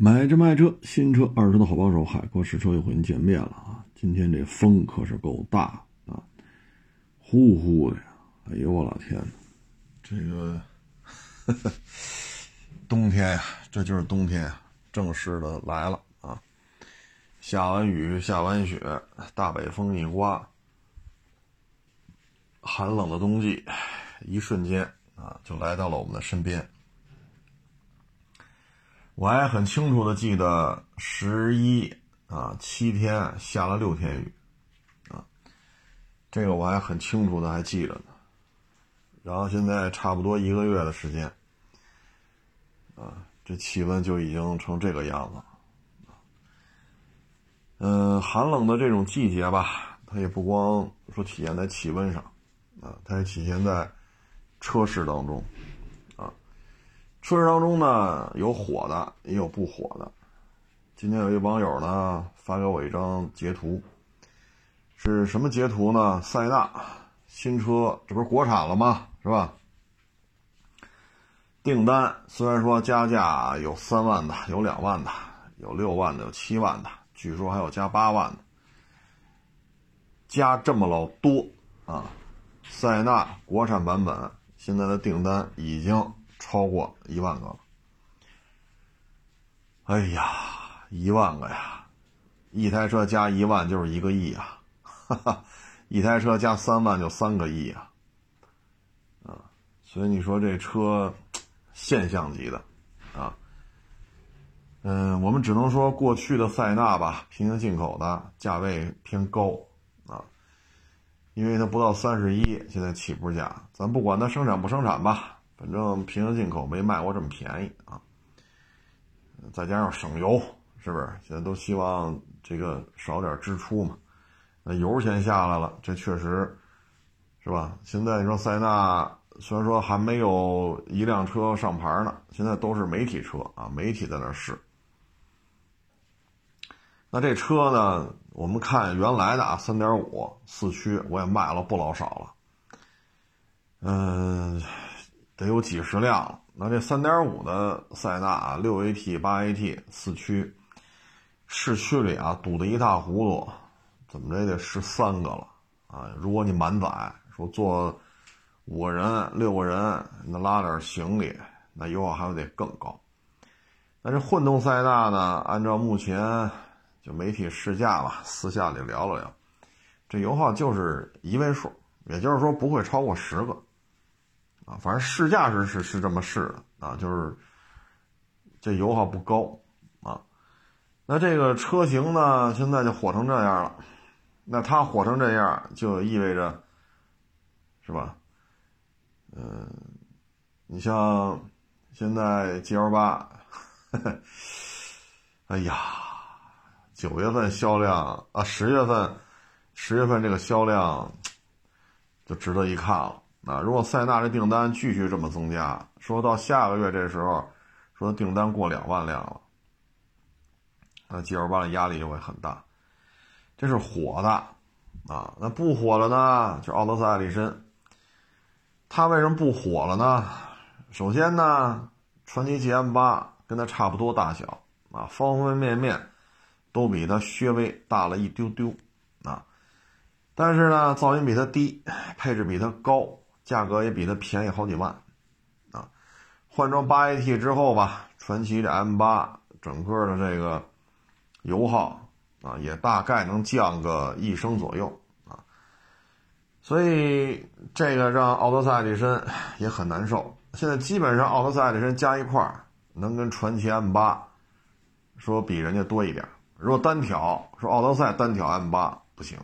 买车卖车，新车二手的好帮手，海阔试车又和您见面了啊！今天这风可是够大啊，呼呼的呀！哎呦我老天呐，这个 冬天呀，这就是冬天，正式的来了啊！下完雨，下完雪，大北风一刮，寒冷的冬季，一瞬间啊，就来到了我们的身边。我还很清楚的记得十一啊七天下了六天雨，啊，这个我还很清楚的还记着呢。然后现在差不多一个月的时间，啊，这气温就已经成这个样子。嗯，寒冷的这种季节吧，它也不光说体现在气温上，啊，它也体现在车市当中。车市当中呢，有火的，也有不火的。今天有一网友呢发给我一张截图，是什么截图呢？塞纳新车，这不是国产了吗？是吧？订单虽然说加价有三万的，有两万的，有六万的，有七万的，据说还有加八万的，加这么老多啊！塞纳国产版本现在的订单已经。超过一万个了，哎呀，一万个呀！一台车加一万就是一个亿啊，哈哈，一台车加三万就三个亿啊，啊，所以你说这车现象级的。啊，嗯，我们只能说过去的塞纳吧，平行进口的价位偏高。啊，因为它不到三十一，现在起步价，咱不管它生产不生产吧。反正平行进口没卖过这么便宜啊，再加上省油，是不是？现在都希望这个少点支出嘛。那油钱下来了，这确实是吧？现在你说塞纳虽然说还没有一辆车上牌呢，现在都是媒体车啊，媒体在那试。那这车呢，我们看原来的啊，三点五四驱，我也卖了不老少了，嗯。得有几十辆了。那这三点五的塞纳啊，六 AT、八 AT 四驱，市区里啊堵得一塌糊涂，怎么着也得十三个了啊！如果你满载，说坐五个人、六个人，那拉点行李，那油耗还得更高。那这混动塞纳呢？按照目前就媒体试驾吧，私下里聊了聊，这油耗就是一位数，也就是说不会超过十个。啊，反正试驾是是是这么试的啊，就是这油耗不高啊。那这个车型呢，现在就火成这样了。那它火成这样，就意味着是吧？嗯，你像现在 G L 八，哎呀，九月份销量啊，十月份十月份这个销量就值得一看了。啊，如果塞纳这订单继续这么增加，说到下个月这时候，说订单过两万辆了，那 G L 八的压力就会很大。这是火的啊，那不火了呢？就奥德赛、艾力绅，它为什么不火了呢？首先呢，传祺 GM 八跟它差不多大小啊，方方面面都比它稍微大了一丢丢啊，但是呢，噪音比它低，配置比它高。价格也比它便宜好几万，啊，换装八 AT 之后吧，传祺的 M 八整个的这个油耗啊，也大概能降个一升左右啊，所以这个让奥德赛艾力绅也很难受。现在基本上奥德赛艾力绅加一块能跟传祺 M 八说比人家多一点。如果单挑说奥德赛单挑 M 八不行，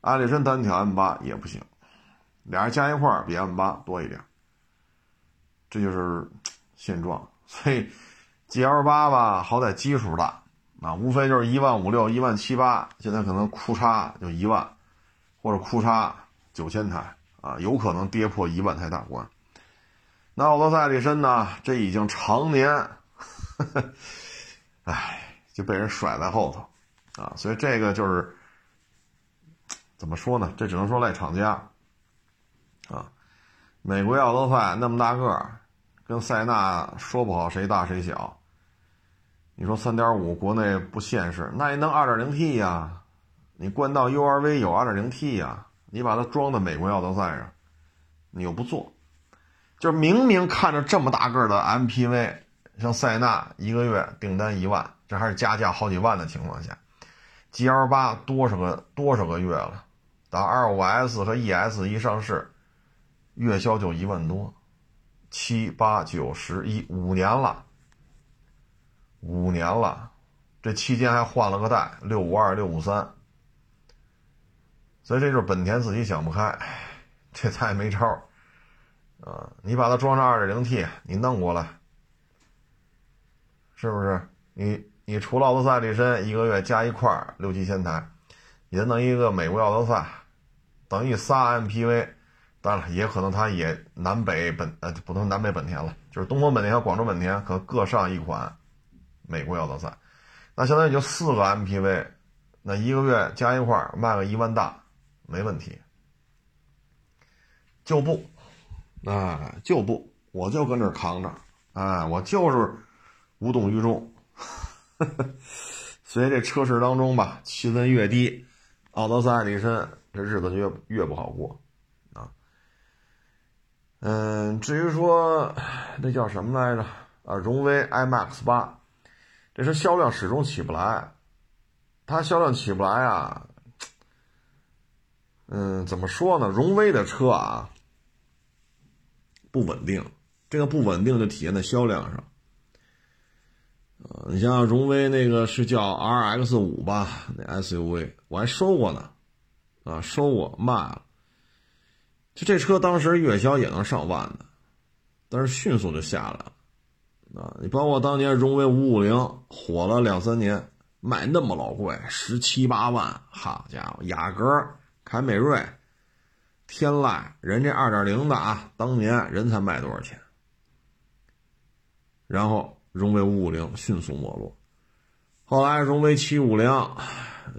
艾力绅单挑 M 八也不行。俩人加一块儿比 M 八多一点，这就是现状。所以 G L 八吧，好歹基数大啊，无非就是一万五六、一万七八，现在可能库差就一万，或者库差九千台啊，有可能跌破一万台大关。那奥德赛力绅呢？这已经常年，唉，就被人甩在后头啊。所以这个就是怎么说呢？这只能说赖厂家。啊，美国要德赛那么大个儿，跟塞纳说不好谁大谁小，你说三点五国内不现实，那也能二点零 T 呀？你冠道 URV 有二点零 T 呀？你把它装在美国奥德赛上，你又不做，就是明明看着这么大个的 MPV，像塞纳一个月订单一万，这还是加价好几万的情况下，GL 八多少个多少个月了？打二五 S 和 ES 一上市，月销就一万多，七八九十一五年了。五年了，这期间还换了个代六五二六五三，所以这就是本田自己想不开，这他也没招啊！你把它装上二点零 T，你弄过来，是不是？你你除了奥德赛力身一个月加一块六七千台，也弄一个美国奥德赛，等于仨 MPV，当然了，也可能它也南北本呃不能南北本田了，就是东风本田和广州本田可各上一款。美国奥德赛，那相当于就四个 MPV，那一个月加一块卖个一万大，没问题。就不，啊，就不，我就跟这扛着，哎，我就是无动于衷。所以这车市当中吧，气温越低，奥德赛力绅这日子就越越不好过。嗯，至于说那叫什么来着啊，荣威 iMAX 八。这是销量始终起不来，它销量起不来啊，嗯，怎么说呢？荣威的车啊不稳定，这个不稳定就体现在销量上。你像荣威那个是叫 RX 五吧，那 SUV 我还收过呢，啊，收过卖了。这车当时月销也能上万的，但是迅速就下来了。啊，你包括当年荣威五五零火了两三年，卖那么老贵，十七八万，好家伙，雅阁、凯美瑞、天籁，人这二点零的啊，当年人才卖多少钱？然后荣威五五零迅速没落，后来荣威七五零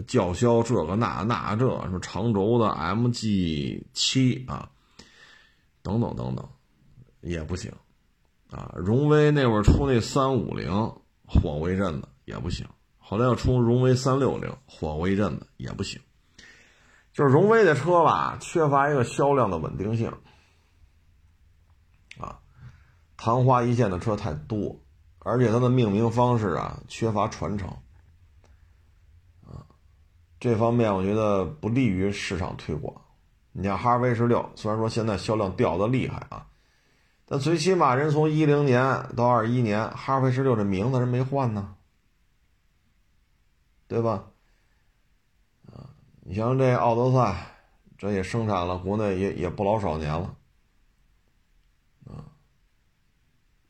叫嚣这个那那这，什么长轴的 MG 七啊，等等等等，也不行。啊，荣威那会儿出那三五零火过一阵子也不行，后来又出荣威三六零火过一阵子也不行，就是荣威的车吧，缺乏一个销量的稳定性，啊，昙花一现的车太多，而且它的命名方式啊缺乏传承，啊，这方面我觉得不利于市场推广。你像哈弗 H 六，虽然说现在销量掉的厉害啊。但最起码人从一零年到二一年，哈弗 H 六这名字人没换呢，对吧？啊，你像这奥德赛，这也生产了，国内也也不老少年了，啊，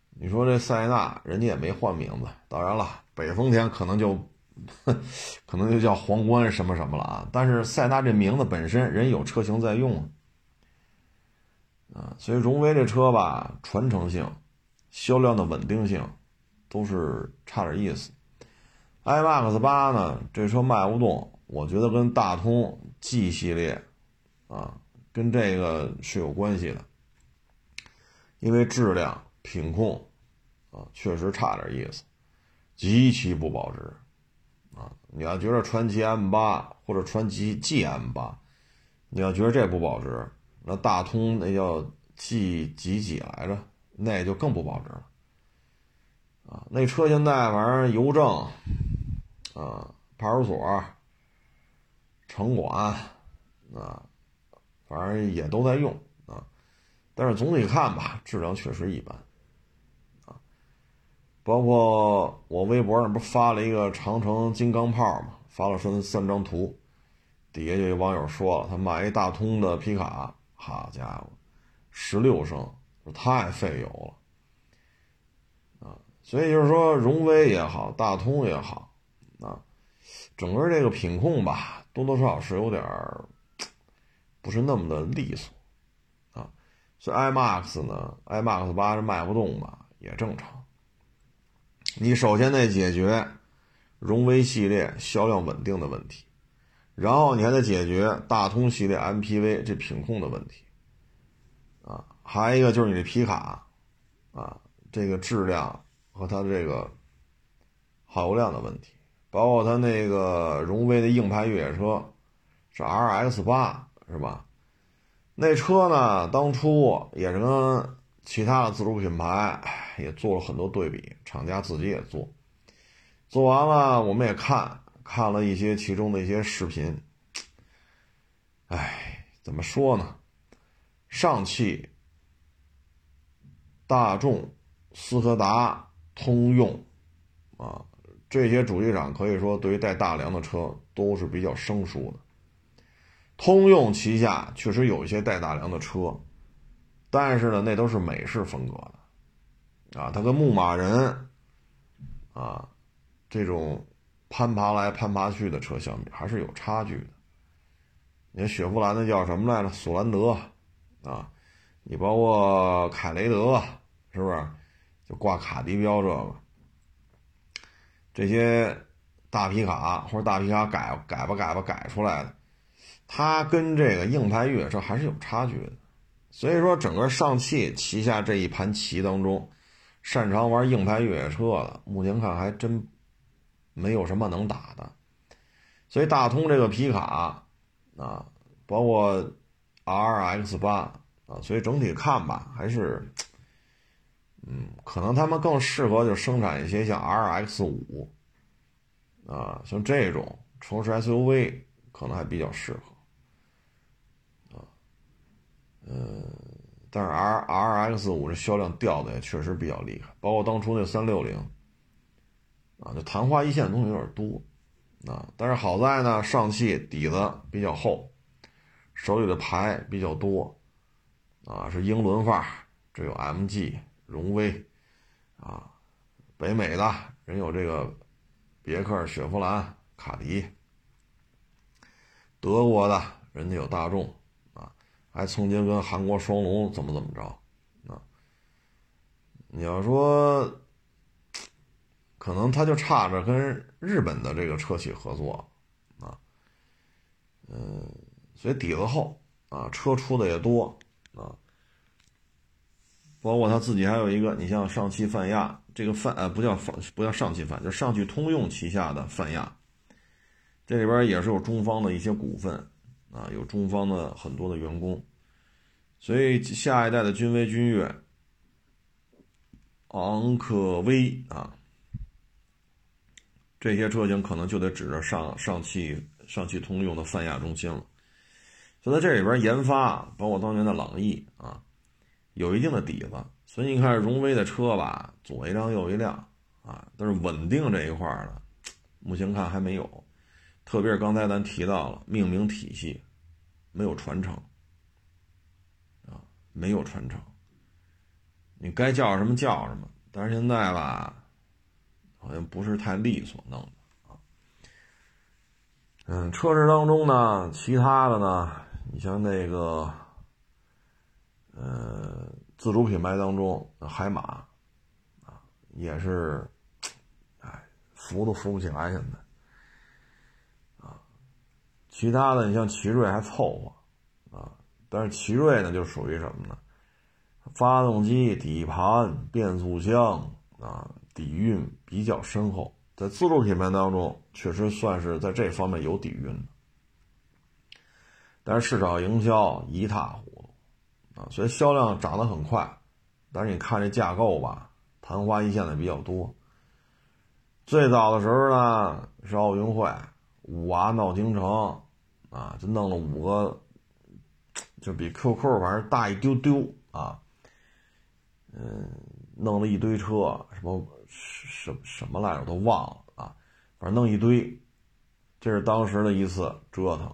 你说这塞纳，人家也没换名字，当然了，北丰田可能就，可能就叫皇冠什么什么了啊，但是塞纳这名字本身，人有车型在用。啊，所以荣威这车吧，传承性、销量的稳定性都是差点意思。iMAX 八呢，这车卖不动，我觉得跟大通 G 系列啊，跟这个是有关系的，因为质量、品控啊，确实差点意思，极其不保值你要觉得传祺 M 八或者传祺 GM 八，你要觉得这不保值。那大通那叫 G 几几来着？那就更不保值了啊！那车现在反正邮政啊、派出所、城管啊，反正也都在用啊。但是总体看吧，质量确实一般。包括我微博上不发了一个长城金刚炮嘛，发了三三张图，底下就有网友说了，他买一大通的皮卡。好家伙，十六升，太费油了啊！所以就是说，荣威也好，大通也好，啊，整个这个品控吧，多多少少是有点儿不是那么的利索啊。所以 iMAX 呢，iMAX 八是卖不动吧，也正常。你首先得解决荣威系列销量稳定的问题。然后你还得解决大通系列 MPV 这品控的问题，啊，还有一个就是你这皮卡，啊，这个质量和它这个耗油量的问题，包括它那个荣威的硬派越野车是 RX 八是吧？那车呢，当初也是跟其他的自主品牌也做了很多对比，厂家自己也做，做完了我们也看看了一些其中的一些视频。哎，怎么说呢？上汽、大众、斯柯达、通用啊，这些主机厂可以说对于带大梁的车都是比较生疏的。通用旗下确实有一些带大梁的车，但是呢，那都是美式风格的，啊，它跟牧马人，啊，这种攀爬来攀爬去的车相比，还是有差距的。你看雪佛兰的叫什么来着？索兰德，啊，你包括凯雷德，是不是？就挂卡迪标这个，这些大皮卡或者大皮卡改改吧改吧改出来的。它跟这个硬派越野车还是有差距的，所以说整个上汽旗下这一盘棋当中，擅长玩硬派越野车的，目前看还真没有什么能打的。所以大通这个皮卡啊，包括 RX 八啊，所以整体看吧，还是，嗯，可能他们更适合就生产一些像 RX 五啊，像这种城市 SUV 可能还比较适合。嗯，但是 R R X 五这销量掉的也确实比较厉害，包括当初那三六零，啊，就昙花一现的东西有点多，啊，但是好在呢，上汽底子比较厚，手里的牌比较多，啊，是英伦范儿，这有 M G、荣威，啊，北美的人有这个别克、雪佛兰、卡迪，德国的人家有大众。还曾经跟韩国双龙怎么怎么着，啊？你要说，可能他就差着跟日本的这个车企合作，啊，嗯，所以底子厚啊，车出的也多啊，包括他自己还有一个，你像上汽泛亚，这个泛呃不叫泛不叫上汽泛，就上汽通用旗下的泛亚，这里边也是有中方的一些股份。啊，有中方的很多的员工，所以下一代的君威、君越、昂科威啊，这些车型可能就得指着上上汽、上汽通用的泛亚中心了。就在这里边研发，包括当年的朗逸啊，有一定的底子。所以你看荣威的车吧，左一辆右一辆啊，但是稳定这一块呢，目前看还没有。特别是刚才咱提到了命名体系没有传承啊，没有传承，你该叫什么叫什么，但是现在吧，好像不是太利索弄的啊。嗯，车市当中呢，其他的呢，你像那个，呃，自主品牌当中，海马啊，也是，哎，扶都扶不起来现在。其他的，你像奇瑞还凑合，啊，但是奇瑞呢，就属于什么呢？发动机、底盘、变速箱啊，底蕴比较深厚，在自主品牌当中，确实算是在这方面有底蕴的。但是市场营销一塌糊涂，啊，所以销量涨得很快，但是你看这架构吧，昙花一现的比较多。最早的时候呢，是奥运会，五娃闹京城。啊，就弄了五个，就比 QQ 反正大一丢丢啊，嗯，弄了一堆车，什么什什么来着都忘了啊，反正弄一堆，这是当时的一次折腾。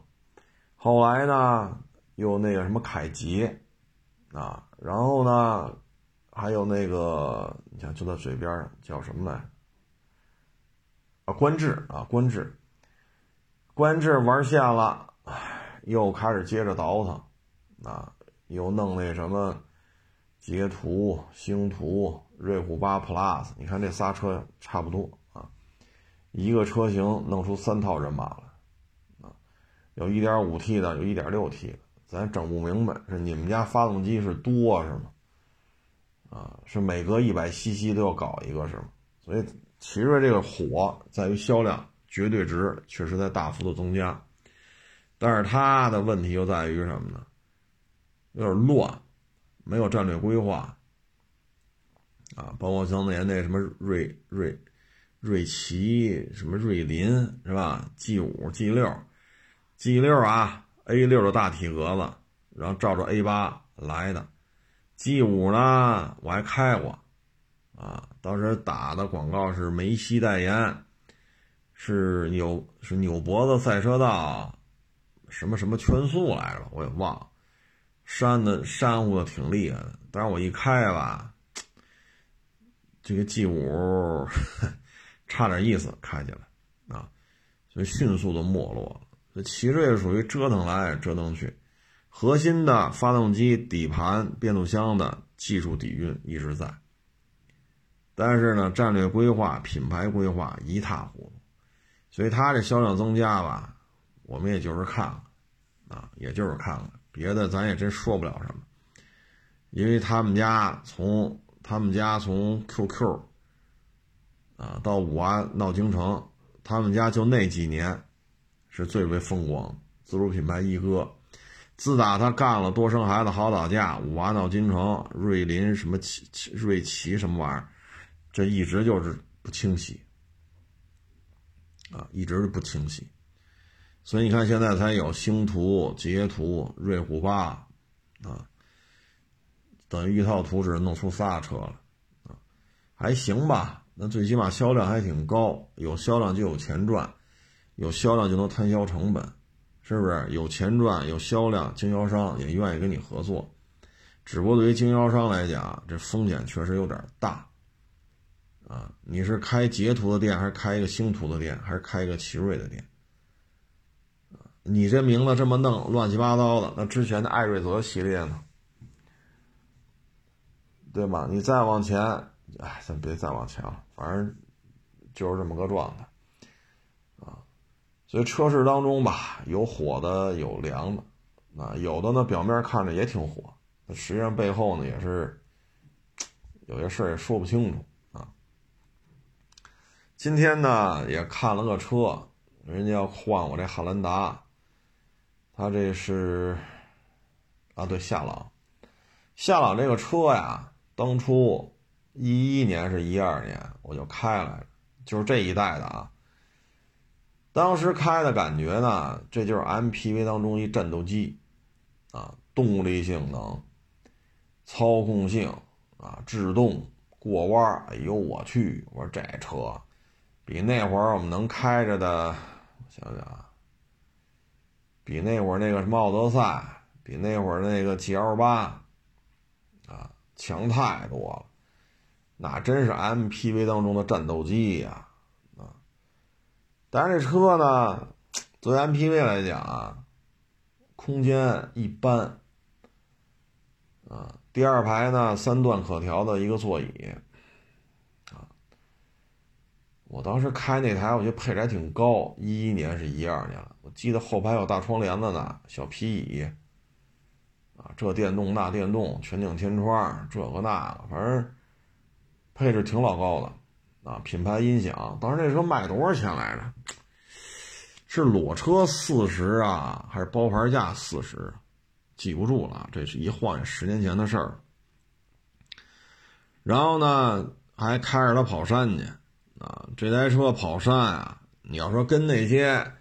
后来呢，又那个什么凯捷啊，然后呢，还有那个你想就在嘴边叫什么来？啊，观致啊，观致，观致玩线了。唉，又开始接着倒腾，啊，又弄那什么捷途、星途、瑞虎八 Plus，你看这仨车差不多啊，一个车型弄出三套人马来，啊，有 1.5T 的，有 1.6T 的，咱整不明白是你们家发动机是多是吗？啊，是每隔一百 CC 都要搞一个是吗？所以奇瑞这个火在于销量绝对值确实在大幅度增加，但是它的问题又在于什么呢？有点乱，没有战略规划。啊，包括当年那什么瑞瑞瑞奇，什么瑞麟是吧？G 五、G 六、G 六啊，A 六的大体格子，然后照着 A 八来的。G 五呢，我还开过，啊，当时打的广告是梅西代言，是扭是扭脖子赛车道，什么什么圈速来着，我也忘了，扇的扇乎的挺厉害的，但是我一开吧。这个 G 五差点意思，开起来啊，所以迅速的没落了。这奇瑞属于折腾来折腾去，核心的发动机、底盘、变速箱的技术底蕴一直在，但是呢，战略规划、品牌规划一塌糊涂，所以它这销量增加吧，我们也就是看了啊，也就是看了，别的咱也真说不了什么，因为他们家从。他们家从 QQ 啊到五安闹京城，他们家就那几年是最为风光，自主品牌一哥。自打他干了多生孩子好打架，五安闹京城，瑞林什么奇瑞奇什么玩意儿，这一直就是不清晰啊，一直是不清晰。所以你看现在才有星途、捷途、瑞虎八啊。等于一套图纸弄出仨车了，啊，还行吧。那最起码销量还挺高，有销量就有钱赚，有销量就能摊销成本，是不是？有钱赚，有销量，经销商也愿意跟你合作。只不过对于经销商来讲，这风险确实有点大，啊，你是开捷途的店，还是开一个星途的店，还是开一个奇瑞的店？你这名字这么弄，乱七八糟的，那之前的艾瑞泽系列呢？对吧？你再往前，哎，咱别再往前了，反正就是这么个状态啊。所以车市当中吧，有火的，有凉的，啊，有的呢表面看着也挺火，实际上背后呢也是有些事儿也说不清楚。今天呢也看了个车，人家要换我这汉兰达，他这是啊，对，夏朗，夏朗这个车呀。当初一一年是一二年，我就开来着，就是这一代的啊。当时开的感觉呢，这就是 MPV 当中一战斗机啊，动力性能、操控性啊、制动、过弯哎呦我去！我说这车比那会儿我们能开着的，我想想啊，比那会儿那个什么奥德赛，比那会儿那个 GL 八。啊强太多了，那真是 MPV 当中的战斗机呀，啊！但是这车呢，作为 MPV 来讲啊，空间一般，啊，第二排呢三段可调的一个座椅，我当时开那台，我觉得配置还挺高，一一年是一二年了，我记得后排有大窗帘子呢，小皮椅。啊，这电动那电动，全景天窗，这个那个，反正配置挺老高的啊。品牌音响，当时那车卖多少钱来着？是裸车四十啊，还是包牌价四十？记不住了，这是一晃眼十年前的事儿。然后呢，还开着它跑山去啊。这台车跑山啊，你要说跟那些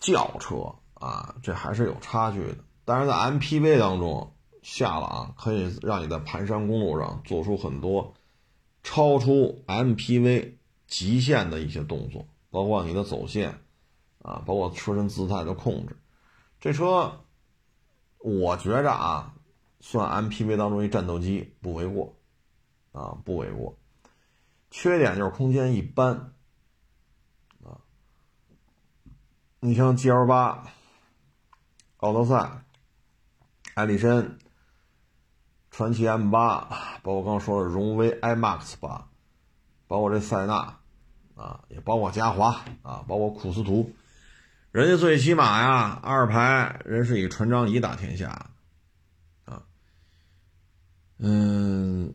轿车啊，这还是有差距的。但是在 MPV 当中，夏朗可以让你在盘山公路上做出很多超出 MPV 极限的一些动作，包括你的走线，啊，包括车身姿态的控制。这车，我觉着啊，算 MPV 当中一战斗机不为过，啊，不为过。缺点就是空间一般，啊，你像 GL 八、奥德赛。艾力绅、传祺 M 八，包括刚刚说的荣威 iMAX 八，包括这塞纳，啊，也包括嘉华，啊，包括库斯图，人家最起码呀，二排人是以船长椅打天下，啊，嗯，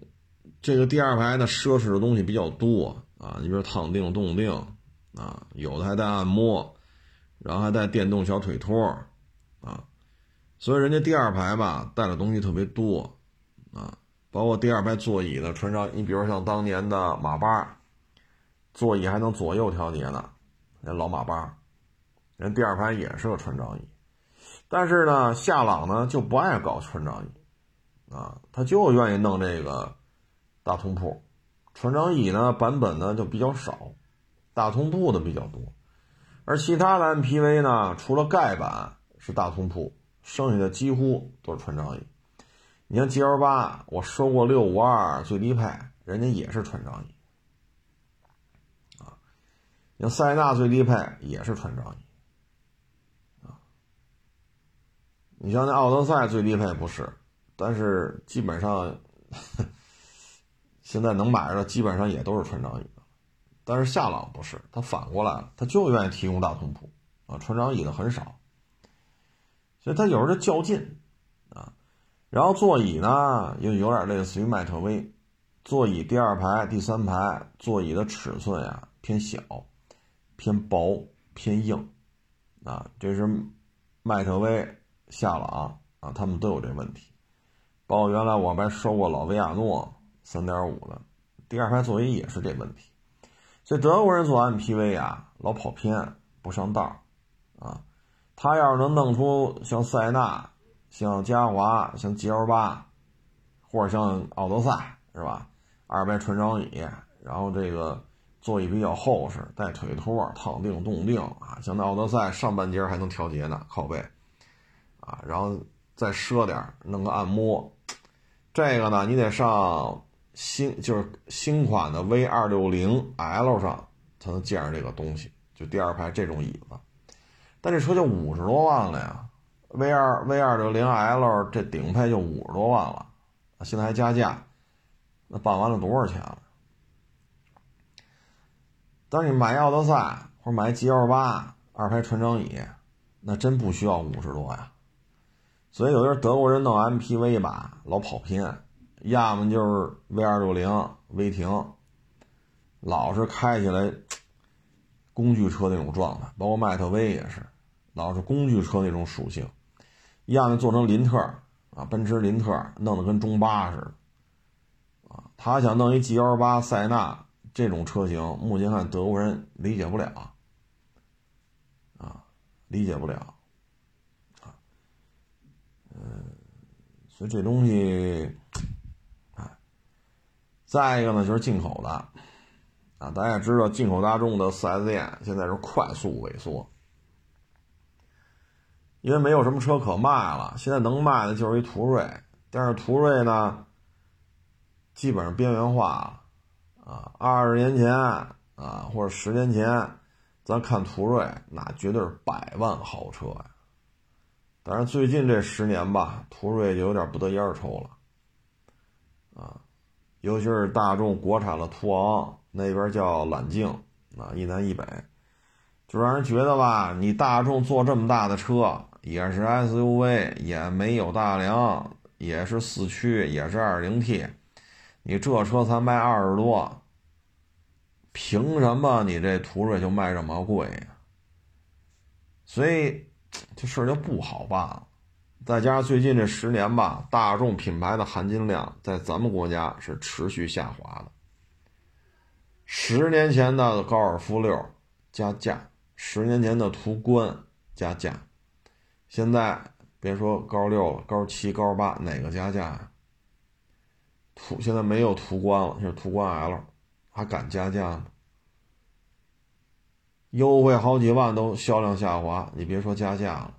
这个第二排呢，奢侈的东西比较多，啊，你比如躺定、动定啊，有的还带按摩，然后还带电动小腿托啊，所以人家第二排吧带的东西特别多啊，包括第二排座椅的传长，你比如像当年的马八，座椅还能左右调节呢，那老马八，人第二排也是个船长椅，但是呢，夏朗呢就不爱搞船长椅啊，他就愿意弄这个大通铺。船长椅呢，版本呢就比较少，大通铺的比较多，而其他的 MPV 呢，除了盖板是大通铺，剩下的几乎都是船长椅。你像 GL 八，我收过六五二最低配，人家也是船长椅，啊，你像塞纳最低配也是船长椅，啊，你像那奥德赛最低配不是，但是基本上。现在能买着的基本上也都是船长椅，但是夏朗不是，他反过来了，他就愿意提供大通铺啊，船长椅的很少，所以他有时候就较劲啊。然后座椅呢，又有点类似于迈特威，座椅第二排、第三排座椅的尺寸呀偏小、偏薄、偏硬啊，这是迈特威、夏朗啊，他们都有这问题。包括原来我们还收过老维亚诺。三点五的第二排座椅也是这问题，所以德国人做 MPV 啊，老跑偏不上道啊。他要是能弄出像塞纳、像嘉华、像 GL 八，或者像奥德赛是吧？二排纯长椅，然后这个座椅比较厚实，带腿托，躺定、动定啊。像那奥德赛上半截还能调节呢，靠背啊，然后再奢点弄个按摩。这个呢，你得上。新就是新款的 V 二六零 L 上才能见着这个东西，就第二排这种椅子，但这车就五十多万了呀！V 二 V 二六零 L 这顶配就五十多万了，现在还加价，那办完了多少钱了？但是你买奥德赛或者买 G L 八二排船长椅，那真不需要五十多呀。所以有些德国人弄 MPV 吧，老跑偏。要么就是 V 二六零威霆，老是开起来工具车那种状态，包括迈特威也是，老是工具车那种属性。要么做成林特啊，奔驰林特弄得跟中巴似的。他想弄一 G L 八塞纳这种车型，目前看德国人理解不了啊，理解不了啊。嗯，所以这东西。再一个呢，就是进口的，啊，大家也知道，进口大众的 4S 店现在是快速萎缩，因为没有什么车可卖了，现在能卖的就是一途锐，但是途锐呢，基本上边缘化了，啊，二十年前啊，或者十年前，咱看途锐那绝对是百万豪车呀，但是最近这十年吧，途锐就有点不得烟抽了，啊。尤其是大众国产的途昂，那边叫揽境啊，一南一北，就让人觉得吧，你大众做这么大的车，也是 SUV，也没有大梁，也是四驱，也是 2.0T，你这车才卖二十多，凭什么你这途锐就卖这么贵呀？所以 这事儿就不好办了。再加上最近这十年吧，大众品牌的含金量在咱们国家是持续下滑的。十年前的高尔夫六加价，十年前的途观加价，现在别说高六了，高七、高八哪个加价呀？途现在没有途观了，是途观 L，还敢加价吗？优惠好几万都销量下滑，你别说加价了。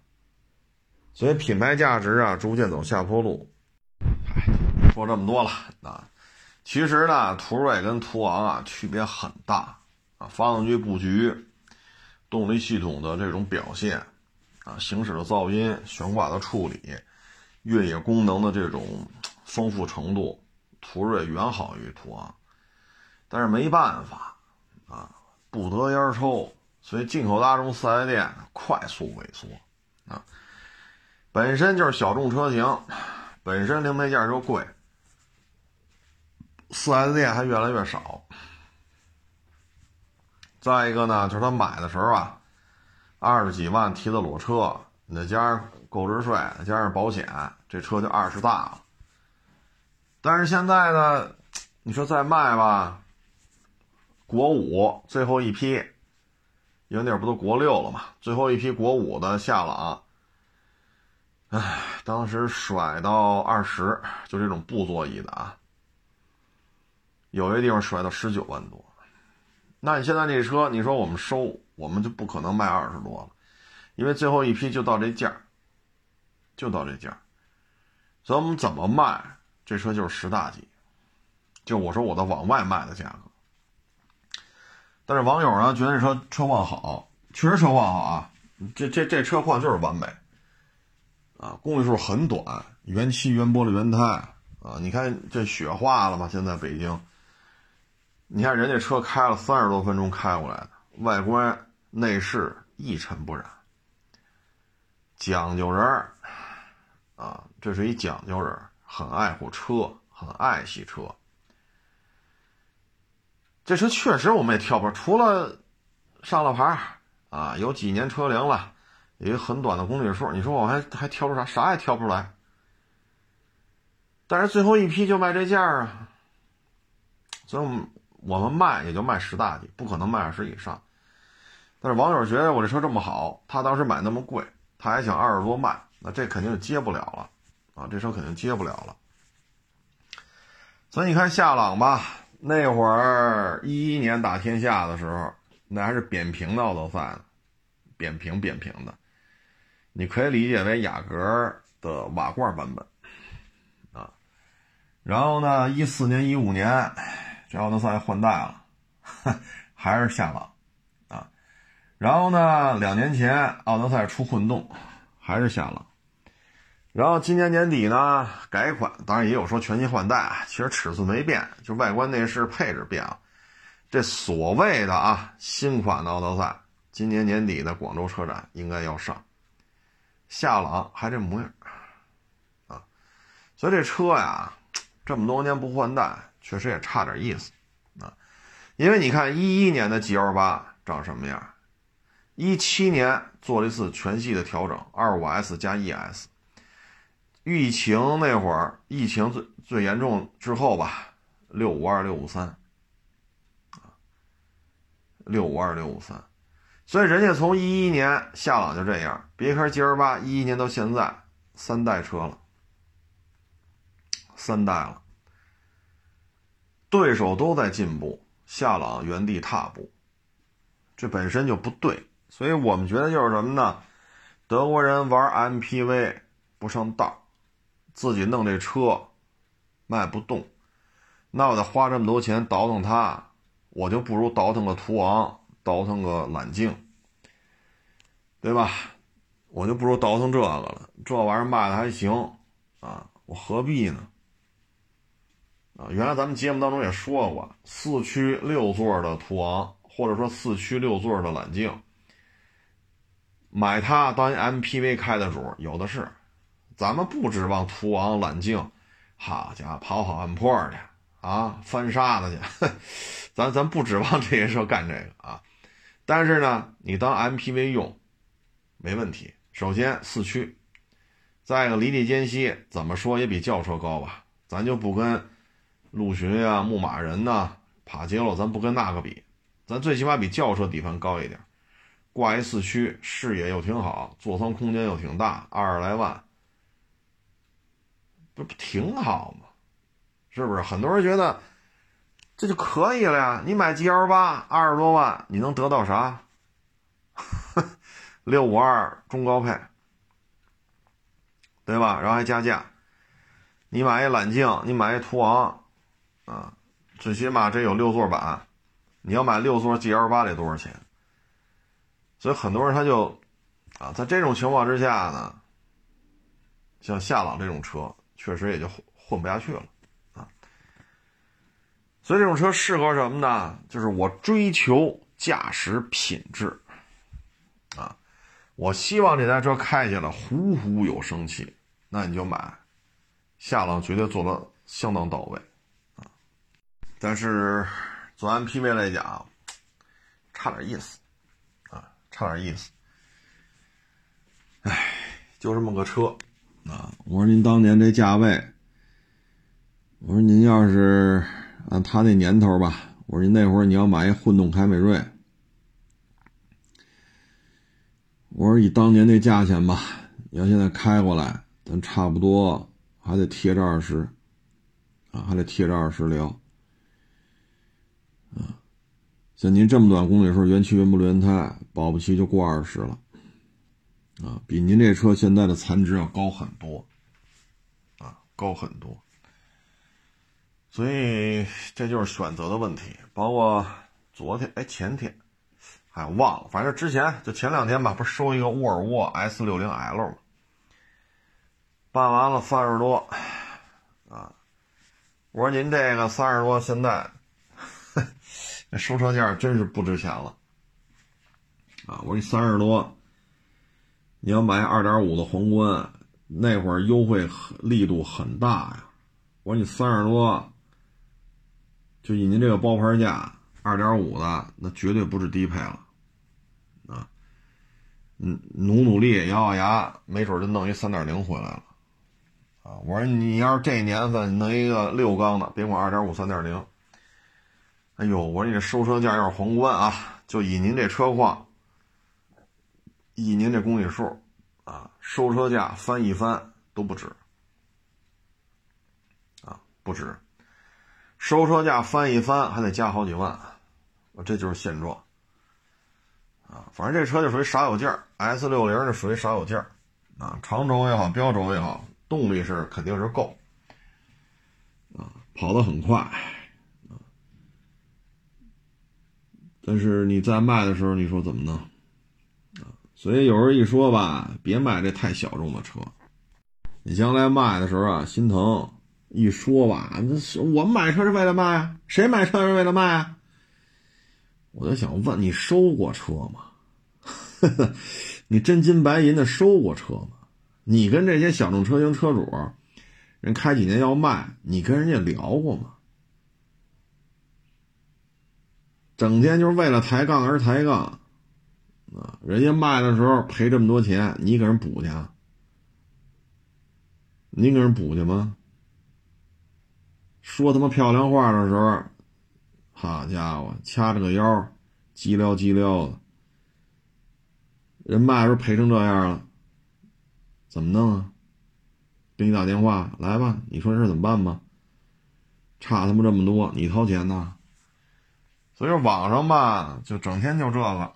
所以品牌价值啊，逐渐走下坡路。说这么多了啊，其实呢，途锐跟途昂啊区别很大啊，发动机布局、动力系统的这种表现啊，行驶的噪音、悬挂的处理、越野功能的这种丰富程度，途锐远好于途昂。但是没办法啊，不得烟抽，所以进口大众四 S 店快速萎缩。本身就是小众车型，本身零配件就贵，四 S 店还越来越少，再一个呢，就是他买的时候啊，二十几万提的裸车，你再加上购置税，加上保险，这车就二十大了。但是现在呢，你说再卖吧，国五最后一批，因为那不都国六了嘛，最后一批国五的夏朗，唉，当时甩到二十，就这种布座椅的啊，有些地方甩到十九万多。那你现在这车，你说我们收，我们就不可能卖二十多了，因为最后一批就到这价就到这价所以我们怎么卖？这车就是十大几，就我说我的往外卖的价格。但是网友呢觉得这车车况好，确实车况好啊，这这这车况就是完美，啊，公里数很短，原漆原玻璃原胎啊，你看这雪化了吗？现在北京。你看人家车开了三十多分钟开过来的，外观内饰一尘不染，讲究人儿啊，这是一讲究人，很爱护车，很爱惜车。这车确实我们也挑不出，除了上了牌啊，有几年车龄了，一个很短的公里数，你说我还还挑出啥？啥也挑不出来。但是最后一批就卖这价啊，所以我们。我们卖也就卖十大几，不可能卖二十以上。但是网友觉得我这车这么好，他当时买那么贵，他还想二十多卖，那这肯定接不了了啊！这车肯定接不了了。所以你看夏朗吧，那会儿一一年打天下的时候，那还是扁平的奥德赛呢，扁平扁平的，你可以理解为雅阁的瓦罐版本啊。然后呢，一四年、一五年。这奥德赛换代了，还是夏朗啊。然后呢，两年前奥德赛出混动，还是夏朗。然后今年年底呢改款，当然也有说全新换代啊。其实尺寸没变，就外观内饰配置变了。这所谓的啊新款的奥德赛，今年年底的广州车展应该要上。夏朗还这模样啊，所以这车呀，这么多年不换代。确实也差点意思，啊，因为你看一一年的 G L 八长什么样，一七年做了一次全系的调整，二五 S 加 E S，疫情那会儿，疫情最最严重之后吧，六五二六五三，啊，六五二六五三，所以人家从一一年夏朗就这样，别看 G L 八一一年到现在三代车了，三代了。对手都在进步，夏朗原地踏步，这本身就不对。所以我们觉得就是什么呢？德国人玩 MPV 不上道，自己弄这车卖不动，那我得花这么多钱倒腾它，我就不如倒腾个途昂，倒腾个揽境，对吧？我就不如倒腾这个了，这玩意儿卖的还行啊，我何必呢？啊，原来咱们节目当中也说过，四驱六座的途昂，或者说四驱六座的揽境，买它当 MPV 开的主有的是。咱们不指望途昂、揽境，好家伙，跑好暗坡去啊，翻沙子去，咱咱不指望这些车干这个啊。但是呢，你当 MPV 用，没问题。首先四驱，再一个离地间隙，怎么说也比轿车高吧？咱就不跟。陆巡呀，牧马人呐，帕杰罗，咱不跟那个比，咱最起码比轿车底盘高一点，挂一四驱，视野又挺好，座舱空间又挺大，二十来万，不不挺好吗？是不是？很多人觉得这就可以了呀。你买 G L 八二十多万，你能得到啥？六五二中高配，对吧？然后还加价。你买一揽境，你买一途昂。啊，最起码这有六座版，你要买六座 G L 八得多少钱？所以很多人他就，啊，在这种情况之下呢，像夏朗这种车确实也就混不下去了，所以这种车适合什么呢？就是我追求驾驶品质，啊，我希望这台车开起来呼呼有生气，那你就买，夏朗绝对做的相当到位。啊但是做 MPV 来讲，差点意思，啊，差点意思。哎，就这么个车，啊，我说您当年这价位，我说您要是按他那年头吧，我说你那会儿你要买一混动凯美瑞，我说以当年那价钱吧，你要现在开过来，咱差不多还得贴着二十，啊，还得贴着二十聊。啊，像您这么短公里数，原漆原布原胎，保不齐就过二十了，啊，比您这车现在的残值要高很多，啊，高很多。所以这就是选择的问题。包括昨天，哎，前天，哎，忘了，反正之前就前两天吧，不是收一个沃尔沃 S 六零 L 吗？办完了三十多，啊，我说您这个三十多，现在。收车价真是不值钱了，啊！我说你三十多，你要买二点五的皇冠，那会儿优惠力度很大呀。我说你三十多，就以您这个包牌价，二点五的那绝对不是低配了，啊！嗯，努努力，咬咬牙，没准就弄一三点零回来了，啊！我说你要是这年份弄一个六缸的，别管二点五、三点零。哎呦，我说你这收车价要是皇冠啊，就以您这车况，以您这公里数，啊，收车价翻一番都不止，啊，不止，收车价翻一番还得加好几万，这就是现状，啊，反正这车就属于少有件儿，S 六零就属于少有件儿，啊，长轴也好，标轴也好，动力是肯定是够，啊，跑得很快。但是你在卖的时候，你说怎么弄啊？所以有人一说吧，别买这太小众的车。你将来卖的时候啊，心疼。一说吧，那是我们买车是为了卖啊，谁买车是为了卖啊？我就想问你，收过车吗？你真金白银的收过车吗？你跟这些小众车型车主，人开几年要卖，你跟人家聊过吗？整天就是为了抬杠而抬杠，啊！人家卖的时候赔这么多钱，你给人补去？你给人补去吗？说他妈漂亮话的时候，好家伙，掐着个腰，叽撩叽撩的。人卖的时候赔成这样了，怎么弄啊？给你打电话来吧，你说这怎么办吧？差他妈这么多，你掏钱呐？所以说网上吧，就整天就这个，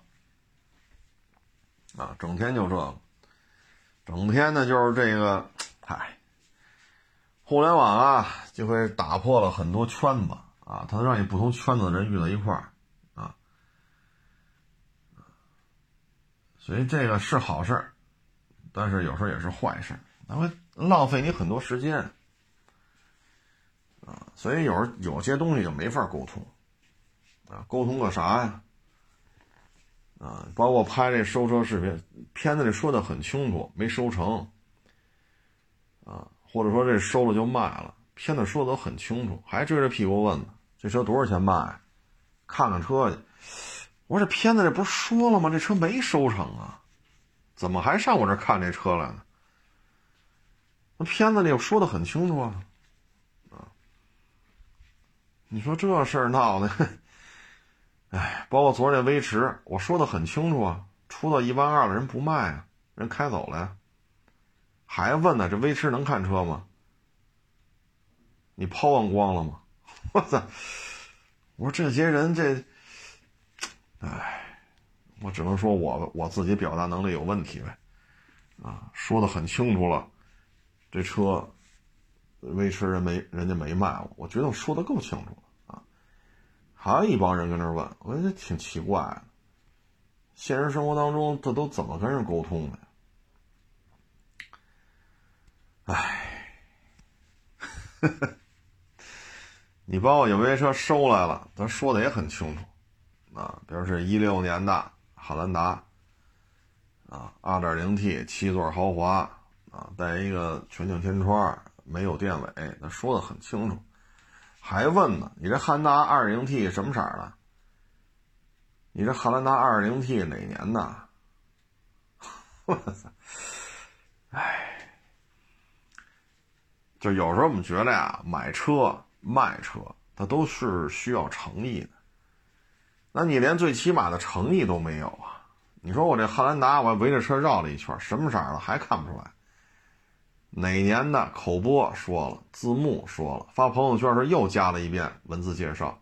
啊，整天就这个，整天呢就是这个，嗨，互联网啊就会打破了很多圈子啊，它让你不同圈子的人遇到一块儿啊，所以这个是好事，但是有时候也是坏事，它会浪费你很多时间啊，所以有时候有些东西就没法沟通。啊，沟通个啥呀？啊，包括拍这收车视频，片子里说的很清楚，没收成。啊，或者说这收了就卖了，片子说的都很清楚，还追着屁股问呢，这车多少钱卖？看看车去。我说这片子里不是说了吗？这车没收成啊，怎么还上我这看这车来呢？那片子里说的很清楚啊。啊，你说这事儿闹的。哎，包括昨天那威驰，我说的很清楚啊，出到一万二了，人不卖啊，人开走了呀。还问呢，这威驰能看车吗？你抛完光了吗？我操！我说这些人这，哎，我只能说我我自己表达能力有问题呗。啊，说的很清楚了，这车威驰人没人家没卖我，我觉得我说的够清楚了啊。还有一帮人跟那问，我觉得挺奇怪的。现实生活当中，这都怎么跟人沟通的？哎，你把我有些车收来了，咱说的也很清楚啊，比如是一六年的汉兰达啊，二点零 T 七座豪华啊，带一个全景天窗，没有电尾，咱说的很清楚。还问呢？你这汉达二零 T 什么色的？你这汉兰达 2.0T 哪年的？我操！哎，就有时候我们觉得呀，买车卖车，它都是需要诚意的。那你连最起码的诚意都没有啊？你说我这汉兰达，我围着车绕了一圈，什么色了还看不出来？哪年的口播说了，字幕说了，发朋友圈时又加了一遍文字介绍，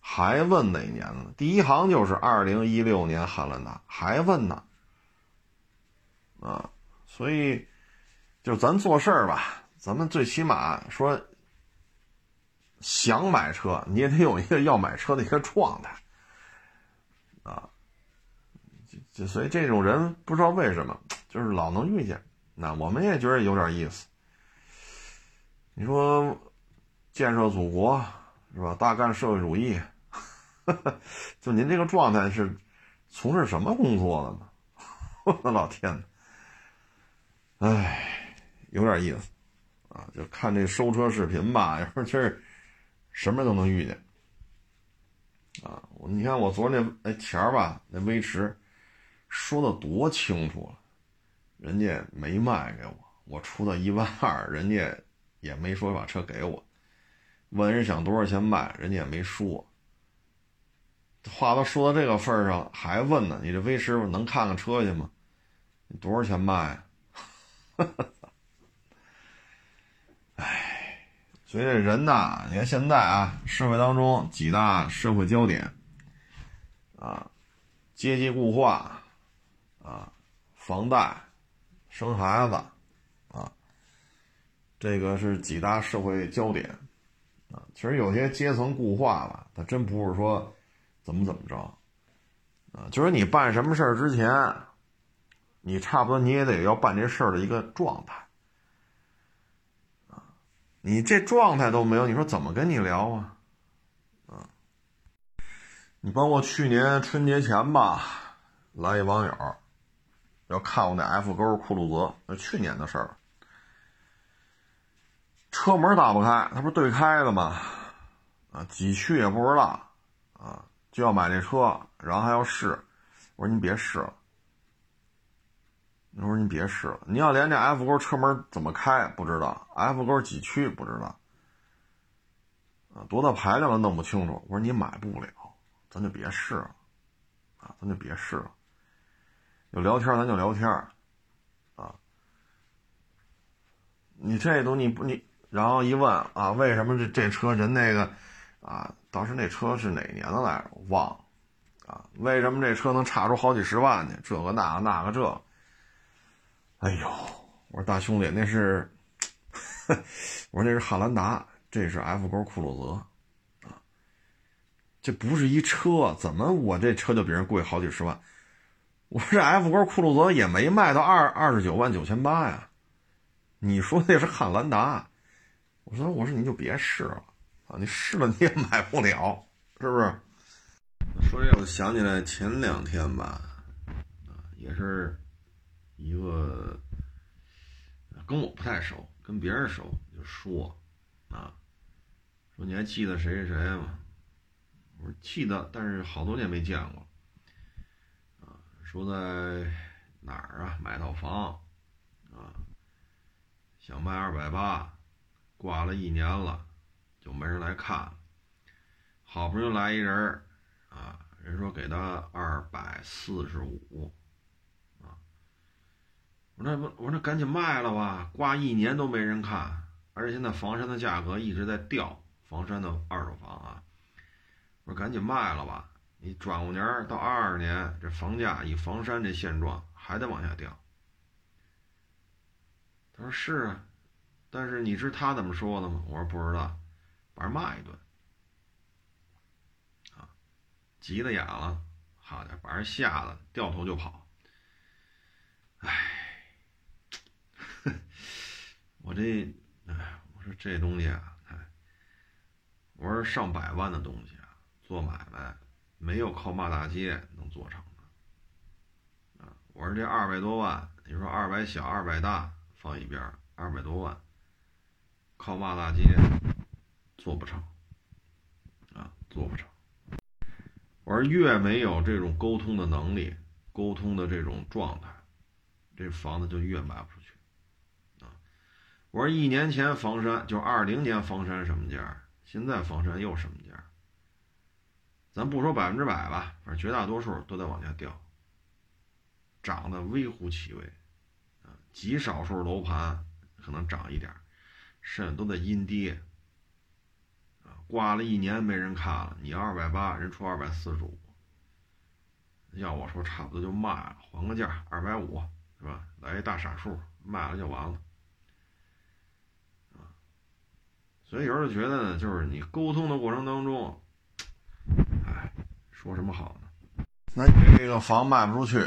还问哪年呢？第一行就是二零一六年汉兰达，还问呢？啊，所以就咱做事儿吧，咱们最起码说想买车，你也得有一个要买车的一个状态啊。就所以这种人不知道为什么，就是老能遇见。那我们也觉得有点意思。你说建设祖国是吧？大干社会主义，就您这个状态是从事什么工作的呢？我 的老天呐，哎，有点意思啊！就看这收车视频吧，有时候其实什么都能遇见啊。你看我昨儿那那钱儿吧，那威驰说的多清楚了。人家没卖给我，我出到一万二，人家也没说把车给我。问人想多少钱卖，人家也没说。话都说到这个份儿上了，还问呢？你这威驰能看看车去吗？你多少钱卖？哎，所以这人呐，你看现在啊，社会当中几大社会焦点啊，阶级固化啊，房贷。生孩子，啊，这个是几大社会焦点，啊，其实有些阶层固化了，他真不是说怎么怎么着，啊，就是你办什么事儿之前，你差不多你也得要办这事儿的一个状态，你这状态都没有，你说怎么跟你聊啊？啊，你包括去年春节前吧，来一网友。要看我那 F 勾酷路泽，那去年的事儿。车门打不开，它不是对开的吗？啊，几去也不知道，啊，就要买这车，然后还要试。我说您别试了，我说您别试了，您要连这 F 勾车门怎么开不知道，F 勾几驱不知道，啊，多大排量都弄不清楚。我说你买不了，咱就别试了，啊，咱就别试了。有聊天咱就聊天啊！你这都你不你，然后一问啊，为什么这这车人那个啊，当时那车是哪年的来着？忘了啊？为什么这车能差出好几十万呢？这个那个那个这，哎呦！我说大兄弟，那是，我说那是汉兰达，这是 F 勾酷路泽啊，这不是一车，怎么我这车就比人贵好几十万？我说这 F 勾酷路泽也没卖到二二十九万九千八呀，你说那是汉兰达，我说我说你就别试了啊，你试了你也买不了，是不是？说这我想起来前两天吧，啊，也是一个跟我不太熟，跟别人熟就说啊，说你还记得谁谁谁吗？我说记得，但是好多年没见过。说在哪儿啊？买套房，啊，想卖二百八，挂了一年了，就没人来看。好不容易来一人啊，人说给他二百四十五，我说那不，我说那赶紧卖了吧，挂一年都没人看，而且现在房山的价格一直在掉，房山的二手房啊，我说赶紧卖了吧。你转过年到二二年，这房价以房山这现状还得往下掉。他说是啊，但是你知他怎么说的吗？我说不知道，把人骂一顿，啊，急了眼了，好的，把人吓得掉头就跑。哎，我这，哎，我说这东西啊，哎，我说上百万的东西啊，做买卖。没有靠骂大街能做成的，啊！我说这二百多万，你说二百小二百大放一边，二百多万靠骂大街做不成，啊，做不成。我说越没有这种沟通的能力，沟通的这种状态，这房子就越卖不出。我说一年前房山就二零年房山什么价，现在房山又什么价？咱不说百分之百吧，反正绝大多数都在往下掉，涨得微乎其微啊，极少数楼盘可能涨一点，剩下都在阴跌啊。挂了一年没人看了，你二百八，人出二百四十五，要我说差不多就卖了，还个价二百五是吧？来一大傻数，卖了就完了，啊，所以有时候觉得呢，就是你沟通的过程当中，哎，说什么好呢？那你这个房卖不出去，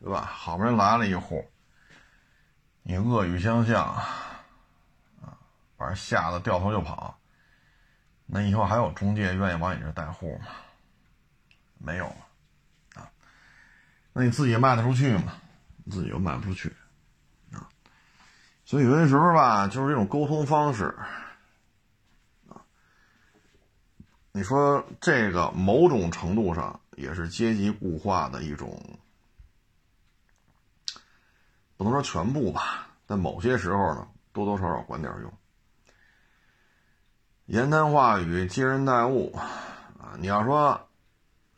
对吧？好不容易来了一户，你恶语相向，啊，把人吓得掉头就跑。那以后还有中介愿意往你这带户吗？没有了，啊，那你自己卖得出去吗？自己又卖不出去，啊，所以有些时候吧，就是这种沟通方式，啊，你说这个某种程度上也是阶级固化的一种，不能说全部吧，但某些时候呢，多多少少管点用。言谈话语接人待物，啊，你要说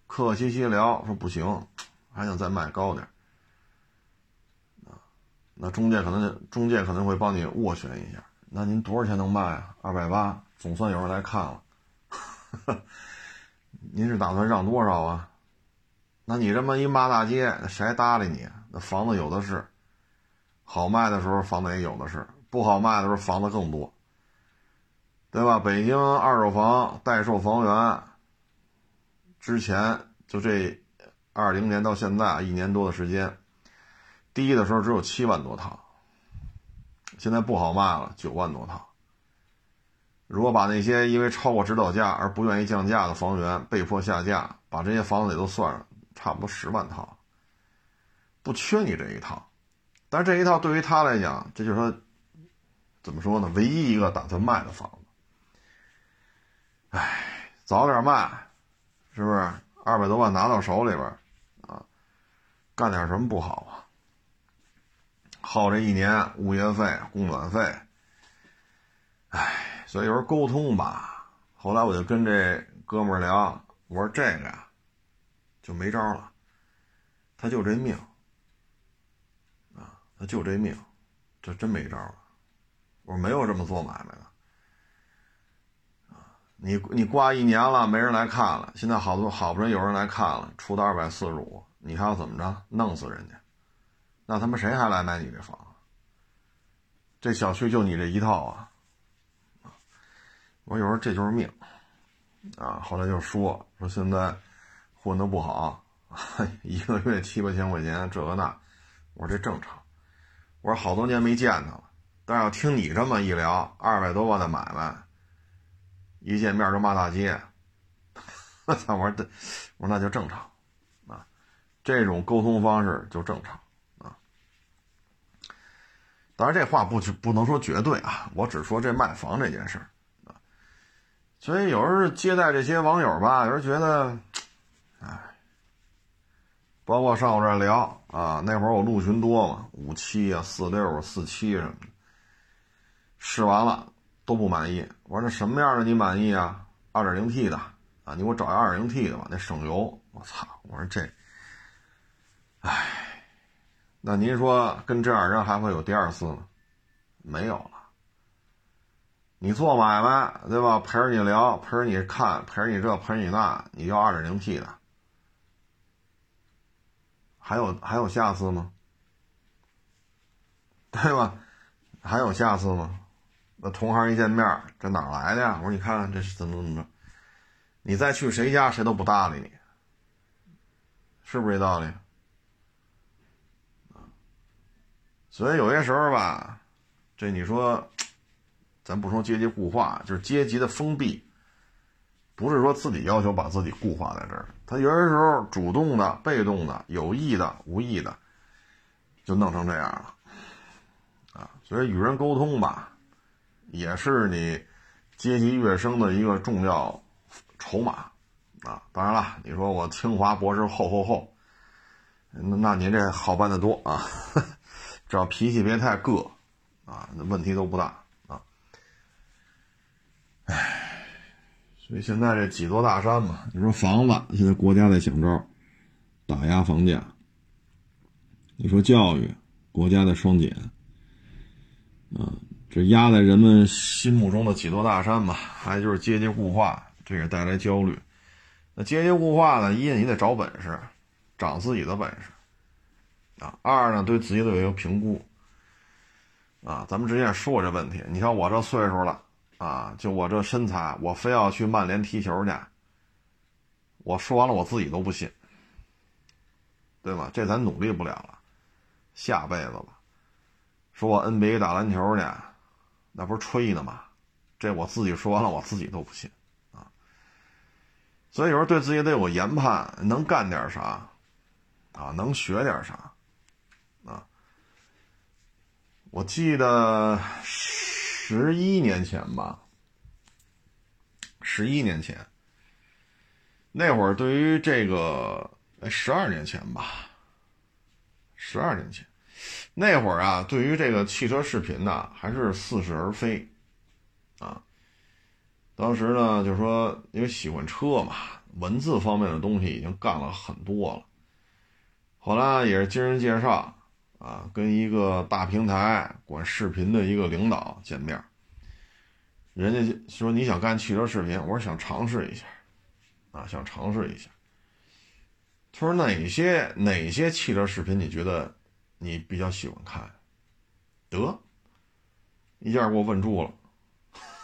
客客气气聊，说不行，还想再卖高点啊，那中介可能中介可能会帮你斡旋一下，那您多少钱能卖啊？二百八，总算有人来看了，您是打算让多少啊？那你这么一骂大街，谁搭理你？那房子有的是，好卖的时候房子也有的是，不好卖的时候房子更多。对吧？北京二手房待售房源，之前就这二零年到现在一年多的时间，低的时候只有七万多套，现在不好卖了，九万多套。如果把那些因为超过指导价而不愿意降价的房源被迫下架，把这些房子也都算上，差不多十万套，不缺你这一套。但是这一套对于他来讲，这就是说，怎么说呢？唯一一个打算卖的房子。唉，早点卖，是不是？二百多万拿到手里边，啊，干点什么不好啊？耗这一年物业费、供暖费，唉，所以有时候沟通吧。后来我就跟这哥们儿聊，我说这个呀，就没招了，他就这命，啊，他就这命，这真没招了。我说没有这么做买卖的啊。你你挂一年了，没人来看了。现在好多好不容易有人来看了，出到二百四十五，你还要怎么着？弄死人家？那他妈谁还来买你这房？这小区就你这一套啊！我有时候这就是命啊。后来就说说现在混的不好，一个月七八千块钱，这个那。我说这正常。我说好多年没见他了，但是要听你这么一聊，二百多万的买卖。一见面就骂大街，我操！我说这，我说那就正常，啊，这种沟通方式就正常啊。当然这话不不能说绝对啊，我只说这卖房这件事儿。所以有时候接待这些网友吧，有时候觉得，哎，包括上我这聊啊，那会儿我陆巡多嘛，五七啊、四六啊、四七什么的，试完了。都不满意，我说那什么样的你满意啊？二点零 T 的啊，你给我找一二点零 T 的吧，那省油。我操！我说这，唉，那您说跟这样人还会有第二次吗？没有。你做买卖对吧？陪着你聊，陪着你看，陪着你这，陪着你那，你要二点零 T 的，还有还有下次吗？对吧？还有下次吗？那同行一见面，这哪来的呀？我说你看看这是怎么怎么着，你再去谁家，谁都不搭理你，是不是这道理？所以有些时候吧，这你说，咱不说阶级固化，就是阶级的封闭，不是说自己要求把自己固化在这儿，他有些时候主动的、被动的、有意的、无意的，就弄成这样了，啊，所以与人沟通吧。也是你阶级跃升的一个重要筹码啊。当然了，你说我清华博士后后后，那那您这好办得多啊，只要脾气别太个啊，那问题都不大。唉，所以现在这几座大山嘛，你说房子现在国家在想招打压房价，你说教育国家在双减，啊。这压在人们心目中的几座大山吧，还就是阶级固化，这也带来焦虑。那阶级固化呢，一你得找本事，长自己的本事啊；二呢，对自己得有一个评估啊。咱们之前也说过这问题，你像我这岁数了啊，就我这身材，我非要去曼联踢球去，我说完了我自己都不信，对吧？这咱努力不了了，下辈子吧。说我 NBA 打篮球去。那不是吹的吗？这我自己说完了，我自己都不信啊。所以有时候对自己得有研判，能干点啥啊？能学点啥啊？我记得十一年前吧，十一年前。那会儿，对于这个十二年前吧，十二年前。那会儿啊，对于这个汽车视频呢，还是似是而非，啊，当时呢，就说因为喜欢车嘛，文字方面的东西已经干了很多了。后来也是经人介绍，啊，跟一个大平台管视频的一个领导见面，人家说你想干汽车视频，我说想尝试一下，啊，想尝试一下。他说哪些哪些汽车视频你觉得？你比较喜欢看，得一下给我问住了，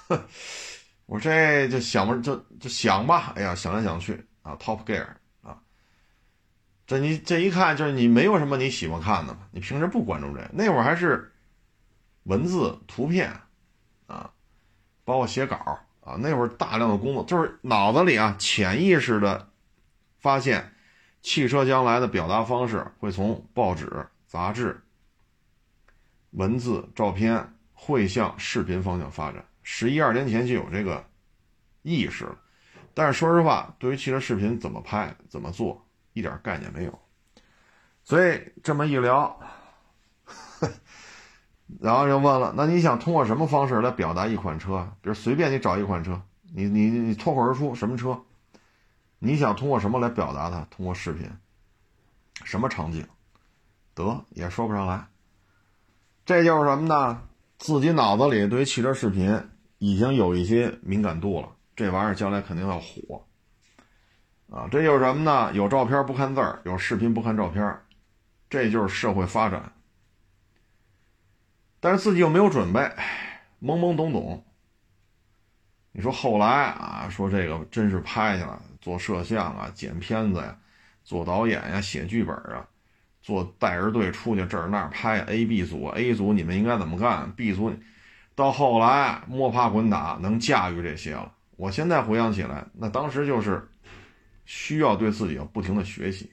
我这就想不，就就想吧，哎呀，想来想去啊，Top Gear，这你这一看就是你没有什么你喜欢看的你平时不关注这，那会儿还是文字、图片啊，包括写稿啊，那会儿大量的工作就是脑子里啊，潜意识的发现，汽车将来的表达方式会从报纸。杂志、文字、照片会向视频方向发展。十一二年前就有这个意识了，但是说实话，对于汽车视频怎么拍、怎么做，一点概念没有。所以这么一聊，然后就问了：那你想通过什么方式来表达一款车？比如随便你找一款车，你你你脱口而出什么车？你想通过什么来表达它？通过视频，什么场景？得也说不上来，这就是什么呢？自己脑子里对于汽车视频已经有一些敏感度了，这玩意儿将来肯定要火啊！这就是什么呢？有照片不看字儿，有视频不看照片，这就是社会发展。但是自己又没有准备，懵懵懂懂。你说后来啊，说这个真是拍去了，做摄像啊，剪片子呀，做导演呀，写剧本啊。做带着队出去这儿那儿拍 A、B 组，A 组你们应该怎么干？B 组到后来摸爬滚打能驾驭这些了。我现在回想起来，那当时就是需要对自己要不停的学习。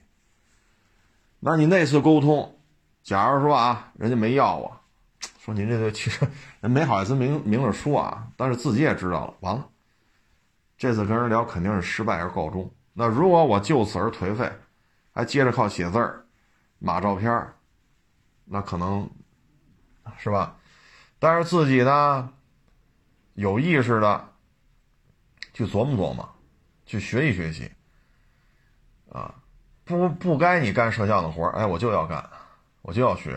那你那次沟通，假如说啊，人家没要我，说您这个其实人没好意思明明着说啊，但是自己也知道了，完了，这次跟人聊肯定是失败而告终。那如果我就此而颓废，还接着靠写字儿。码照片那可能是吧？但是自己呢，有意识的去琢磨琢磨，去学习学习，啊，不不该你干摄像的活哎，我就要干，我就要学；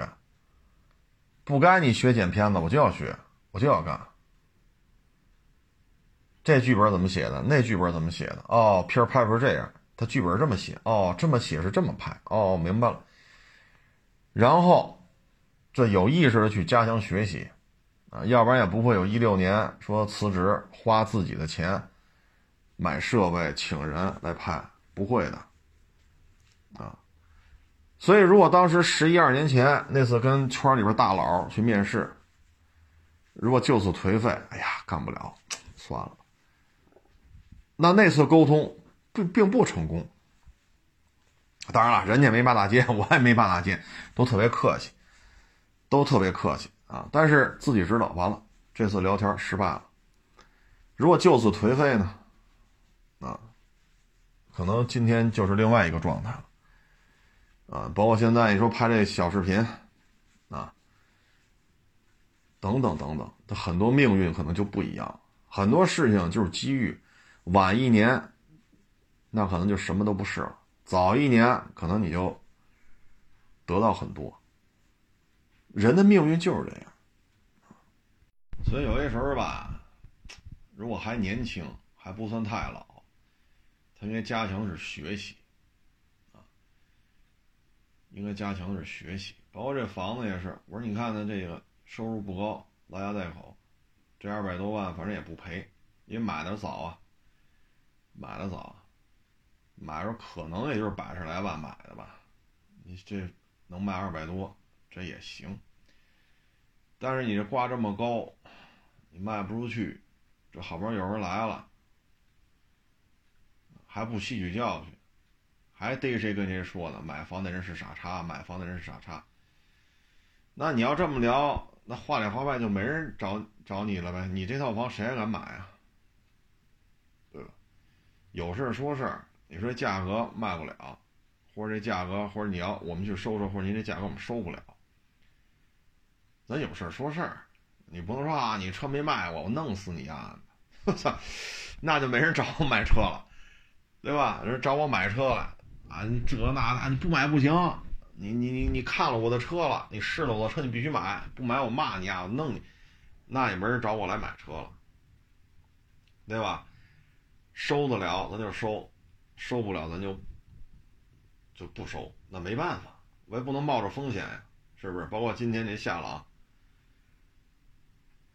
不该你学剪片子，我就要学，我就要干。这剧本怎么写的？那剧本怎么写的？哦，片拍不是这样，他剧本这么写。哦，这么写是这么拍。哦，明白了。然后，这有意识的去加强学习，啊，要不然也不会有一六年说辞职，花自己的钱买设备，请人来拍，不会的，所以如果当时十一二年前那次跟圈里边大佬去面试，如果就此颓废，哎呀，干不了，算了，那那次沟通并并不成功。当然了，人家没骂大街，我也没骂大街，都特别客气，都特别客气啊。但是自己知道，完了，这次聊天失败了。如果就此颓废呢？啊，可能今天就是另外一个状态了。啊，包括现在你说拍这小视频，啊，等等等等，他很多命运可能就不一样，很多事情就是机遇，晚一年，那可能就什么都不是了；早一年，可能你就得到很多。人的命运就是这样，所以有些时候吧，如果还年轻，还不算太老，他应该加强是学习。应该加强的是学习，包括这房子也是。我说你看他这个收入不高，拉家带口，这二百多万反正也不赔，因为买的早啊，买的早，买的时候可能也就是百十来万买的吧。你这能卖二百多，这也行。但是你这挂这么高，你卖不出去，这好不容易有人来了，还不吸取教训。还逮谁跟谁说呢？买房的人是傻叉，买房的人是傻叉。那你要这么聊，那话里话外就没人找找你了呗？你这套房谁还敢买啊？对吧？有事说事儿，你说价格卖不了，或者这价格，或者你要我们去收收，或者您这价格我们收不了。咱有事说事儿，你不能说啊，你车没卖我，我弄死你啊！我操，那就没人找我买车了，对吧？人找我买车了。啊，你这那那你不买不行，你你你你看了我的车了，你试了我的车，你必须买，不买我骂你啊，我弄你，那也没人找我来买车了，对吧？收得了咱就收，收不了咱就就不收，那没办法，我也不能冒着风险呀，是不是？包括今天这下了啊，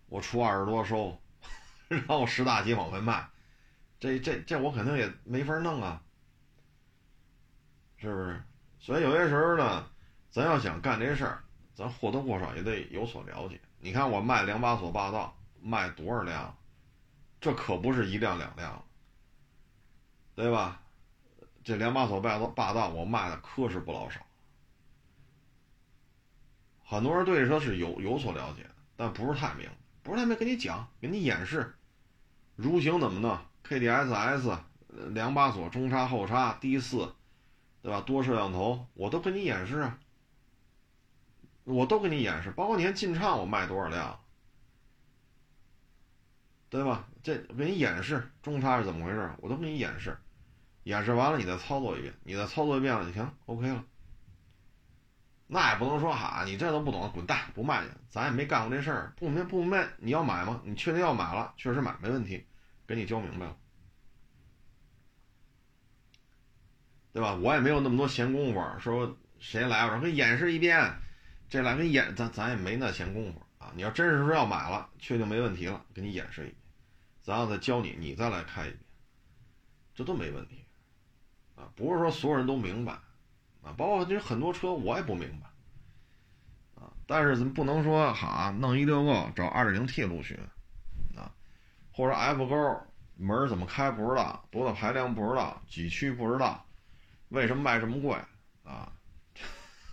我出二十多收，然后十大几往外卖，这这这我肯定也没法弄啊。是不是？所以有些时候呢，咱要想干这事儿，咱或多或少也得有所了解。你看我卖两把锁霸道，卖多少辆？这可不是一辆两辆，对吧？这两把锁霸道霸道，我卖的可是不老少。很多人对这车是有有所了解，但不是太明，不是太明，跟你讲，给你演示，如行怎么弄？KDSS 两把锁，中差后差，低四。对吧？多摄像头，我都给你演示啊，我都给你演示，包括你看进畅我卖多少辆，对吧？这给你演示中差是怎么回事，我都给你演示，演示完了你再操作一遍，你再操作一遍了就行，OK 了。那也不能说哈，你这都不懂，滚蛋，不卖去，咱也没干过这事儿，不明不明白，你要买吗？你确定要买了，确实买没问题，给你教明白了。对吧？我也没有那么多闲工夫，说谁来我说给演示一遍，这来给你演，咱咱也没那闲工夫啊。你要真是说要买了，确定没问题了，给你演示一遍，咱要再教你，你再来开一遍，这都没问题啊。不是说所有人都明白啊，包括其实很多车我也不明白啊。但是咱不能说哈，弄一六个找二点零 T 陆巡啊，或者 F 勾门怎么开不知道，多大排量不知道，几驱不知道。为什么卖这么贵啊？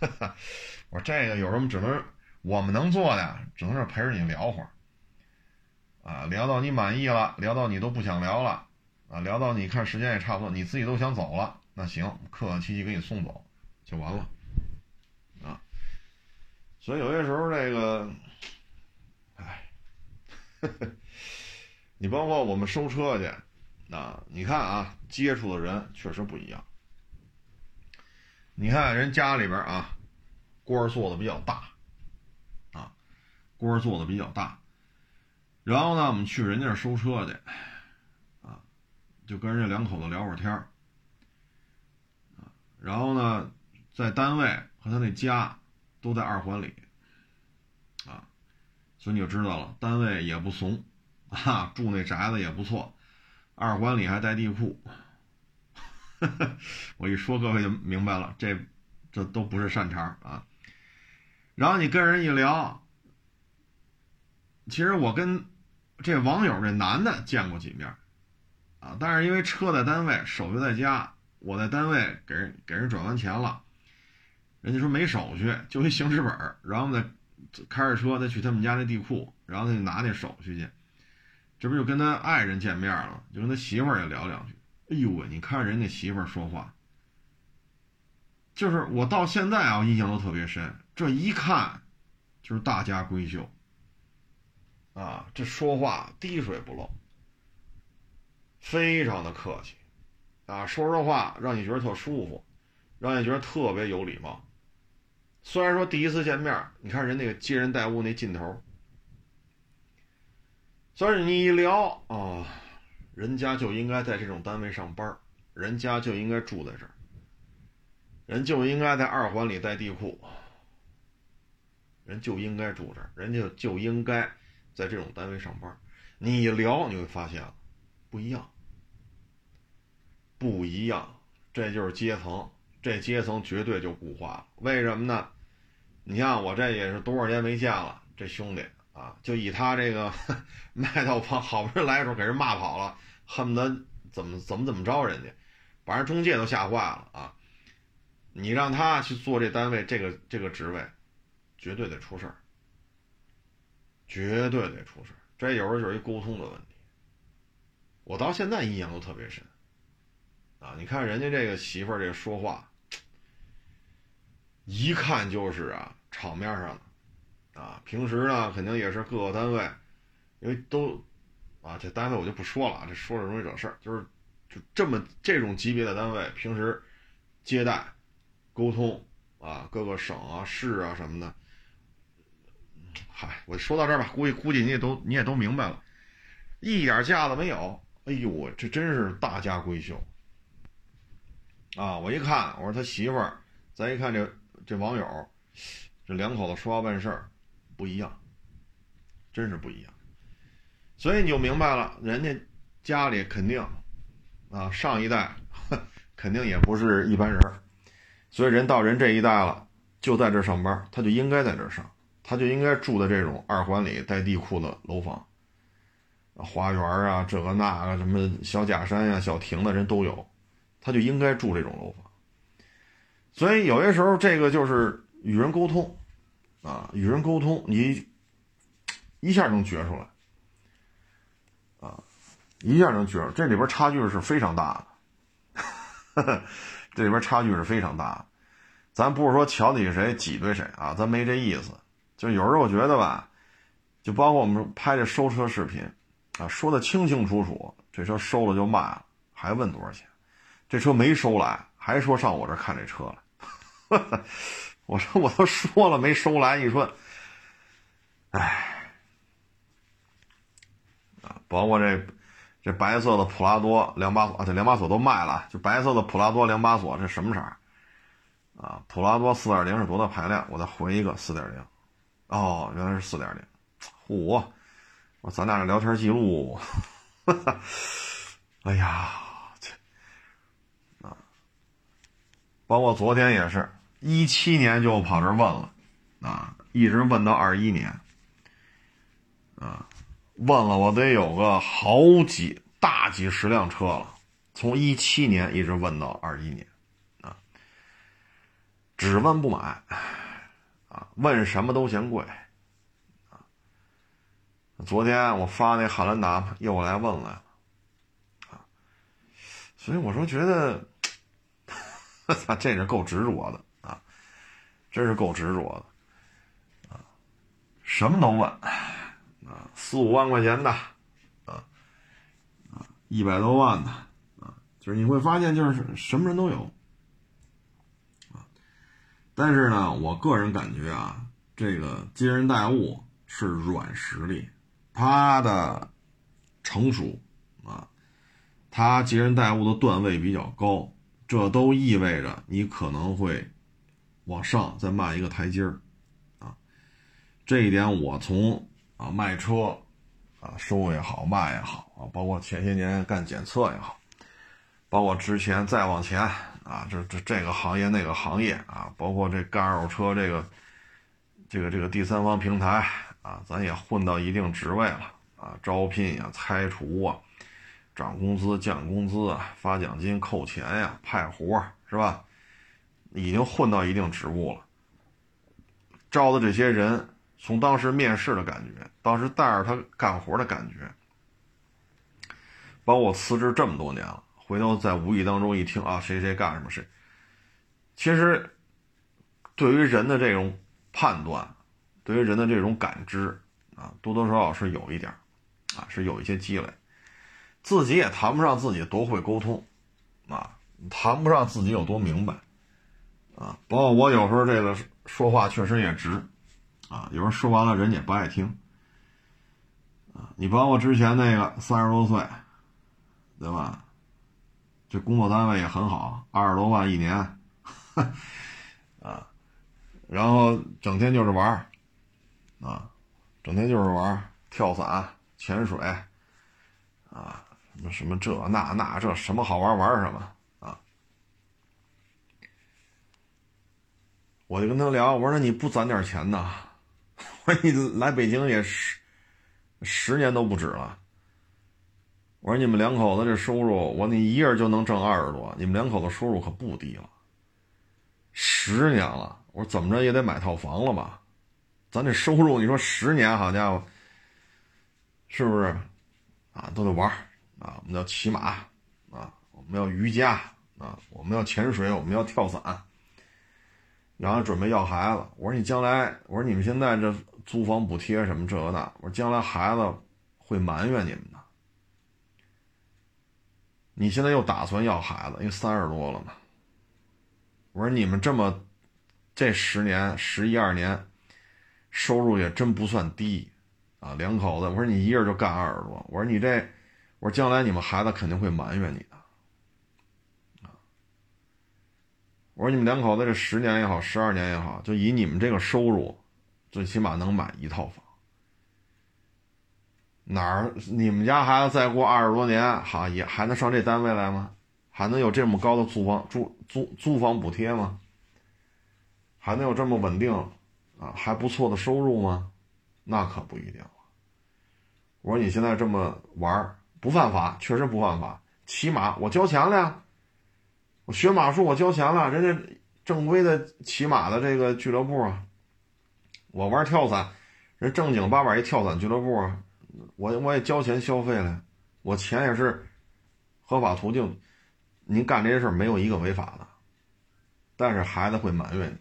我说这个有什么只能我们能做的，只能是陪着你聊会儿啊，聊到你满意了，聊到你都不想聊了啊，聊到你看时间也差不多，你自己都想走了，那行，客客气气给你送走就完了啊。所以有些时候这个，哎，你包括我们收车去啊，你看啊，接触的人确实不一样。你看人家里边啊，官做的比较大，啊，官做的比较大。然后呢，我们去人家收车去，啊，就跟人家两口子聊会儿天儿，啊，然后呢，在单位和他那家都在二环里，啊，所以你就知道了，单位也不怂，啊，住那宅子也不错，二环里还带地库。我一说，各位就明白了，这这都不是善茬啊。然后你跟人一聊，其实我跟这网友这男的见过几面啊，但是因为车在单位，手续在家，我在单位给人给人转完钱了，人家说没手续，就一行驶本然后再开着车再去他们家那地库，然后他就拿那手续去，这不就跟他爱人见面了，就跟他媳妇儿也聊两句。哎呦喂，你看人家媳妇儿说话，就是我到现在啊，印象都特别深。这一看就是大家闺秀啊，这说话滴水不漏，非常的客气啊，说实话让你觉得特舒服，让你觉得特别有礼貌。虽然说第一次见面，你看人那个接人待物那劲头，所以你一聊啊。人家就应该在这种单位上班人家就应该住在这儿，人就应该在二环里带地库，人就应该住这儿，人家就应该在这种单位上班你一聊，你会发现不一样，不一样，这就是阶层，这阶层绝对就固化了。为什么呢？你像我这也是多少年没见了，这兄弟。啊，就以他这个 卖到房，好不容易来的时候给人骂跑了，恨不得怎么怎么怎么着人家，把人中介都吓坏了啊！你让他去做这单位这个这个职位，绝对得出事儿，绝对得出事儿。这有时候就是一沟通的问题。我到现在印象都特别深啊！你看人家这个媳妇儿这说话，一看就是啊场面上的。啊，平时呢肯定也是各个单位，因为都，啊，这单位我就不说了，这说着容易惹事儿。就是就这么这种级别的单位，平时接待、沟通啊，各个省啊、市啊什么的，嗨，我说到这儿吧，估计估计你也都你也都明白了，一点架子没有。哎呦，这真是大家闺秀啊！我一看，我说他媳妇儿，咱一看这这网友，这两口子说话办事儿。不一样，真是不一样，所以你就明白了，人家家里肯定啊，上一代 肯定也不是一般人，所以人到人这一代了，就在这上班，他就应该在这上，他就应该住在这种二环里带地库的楼房，花园啊，这个那个什么小假山呀、小亭子人都有，他就应该住这种楼房，所以有些时候这个就是与人沟通。啊，与人沟通，你一下能觉出来，啊，一下能觉出来这里边差距是非常大的，这里边差距是非常大的。咱不是说瞧得起谁、挤兑谁啊，咱没这意思。就有时候我觉得吧，就包括我们拍这收车视频，啊，说的清清楚楚，这车收了就卖了，还问多少钱？这车没收来，还说上我这看这车来。我说我都说了没收来，你说，哎，啊，包括这这白色的普拉多两把锁，这两把锁都卖了，就白色的普拉多两把锁，这什么色？啊，普拉多四点零是多大排量？我再回一个四点零，哦，原来是四点零，嚯！我咱俩这聊天记录，哎呀，这啊，包括昨天也是。一七年就跑这问了，啊，一直问到二一年，啊，问了我得有个好几大几十辆车了，从一七年一直问到二一年，啊，只问不买，啊，问什么都嫌贵，啊，昨天我发那汉兰达又来问来了，啊，所以我说觉得，操，这是够执着的。真是够执着的，啊，什么都问，啊，四五万块钱的，啊，啊，一百多万的，啊，就是你会发现，就是什么人都有，啊，但是呢，我个人感觉啊，这个接人待物是软实力，他的成熟，啊，他接人待物的段位比较高，这都意味着你可能会。往上再迈一个台阶儿，啊，这一点我从啊卖车，啊收也好卖也好啊，包括前些年干检测也好，包括之前再往前啊，这这这个行业那个行业啊，包括这干二手车这个这个这个第三方平台啊，咱也混到一定职位了啊，招聘呀、拆除啊、涨工资、降工资啊、发奖金、扣钱呀、派活是吧？已经混到一定职务了，招的这些人，从当时面试的感觉，当时带着他干活的感觉，包括我辞职这么多年了，回头在无意当中一听啊，谁谁干什么谁，其实对于人的这种判断，对于人的这种感知啊，多多少少是有一点啊，是有一些积累。自己也谈不上自己多会沟通啊，谈不上自己有多明白啊。包括我有时候这个说话确实也直啊，有时候说完了人也不爱听啊。你包括之前那个三十多岁。对吧？这工作单位也很好，二十多万一年，啊，然后整天就是玩啊，整天就是玩跳伞、潜水，啊，什么什么这那那这什么好玩玩什么我就跟他聊，我说那你不攒点钱呢？我说你来北京也十十年都不止了。我说你们两口子这收入，我你一人就能挣二十多，你们两口子收入可不低了。十年了，我说怎么着也得买套房了吧？咱这收入，你说十年，好家伙，是不是？啊，都得玩啊，我们要骑马啊，我们要瑜伽啊，我们要潜水，我们要跳伞，然后准备要孩子。我说你将来，我说你们现在这租房补贴什么这个那，我说将来孩子会埋怨你们的。你现在又打算要孩子，因为三十多了嘛。我说你们这么，这十年十一二年，收入也真不算低，啊，两口子。我说你一人就干二十多，我说你这，我说将来你们孩子肯定会埋怨你，我说你们两口子这十年也好，十二年也好，就以你们这个收入，最起码能买一套房。哪儿？你们家孩子再过二十多年，好也还能上这单位来吗？还能有这么高的租房租租租房补贴吗？还能有这么稳定啊还不错的收入吗？那可不一定了。我说你现在这么玩不犯法，确实不犯法。起码我交钱了呀，我学马术我交钱了，人家正规的骑马的这个俱乐部啊。我玩跳伞，人正经八百一跳伞俱乐部啊。我我也交钱消费了，我钱也是合法途径。您干这些事儿没有一个违法的，但是孩子会埋怨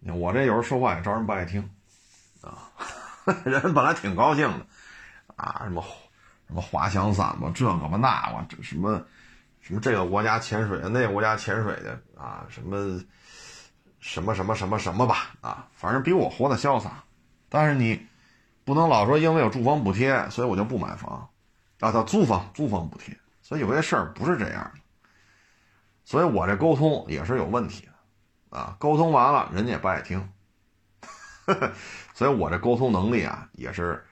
你。我这有时候说话也招人不爱听啊，人本来挺高兴的啊，什么什么滑翔伞吧，这个吧那吧，这什么什么这个国家潜水的，那个国家潜水的啊，什么什么什么什么什么吧啊，反正比我活得潇洒。但是你。不能老说因为有住房补贴，所以我就不买房，啊，叫租房租房补贴，所以有些事儿不是这样的，所以我这沟通也是有问题的，啊，沟通完了人家也不爱听，所以我这沟通能力啊也是，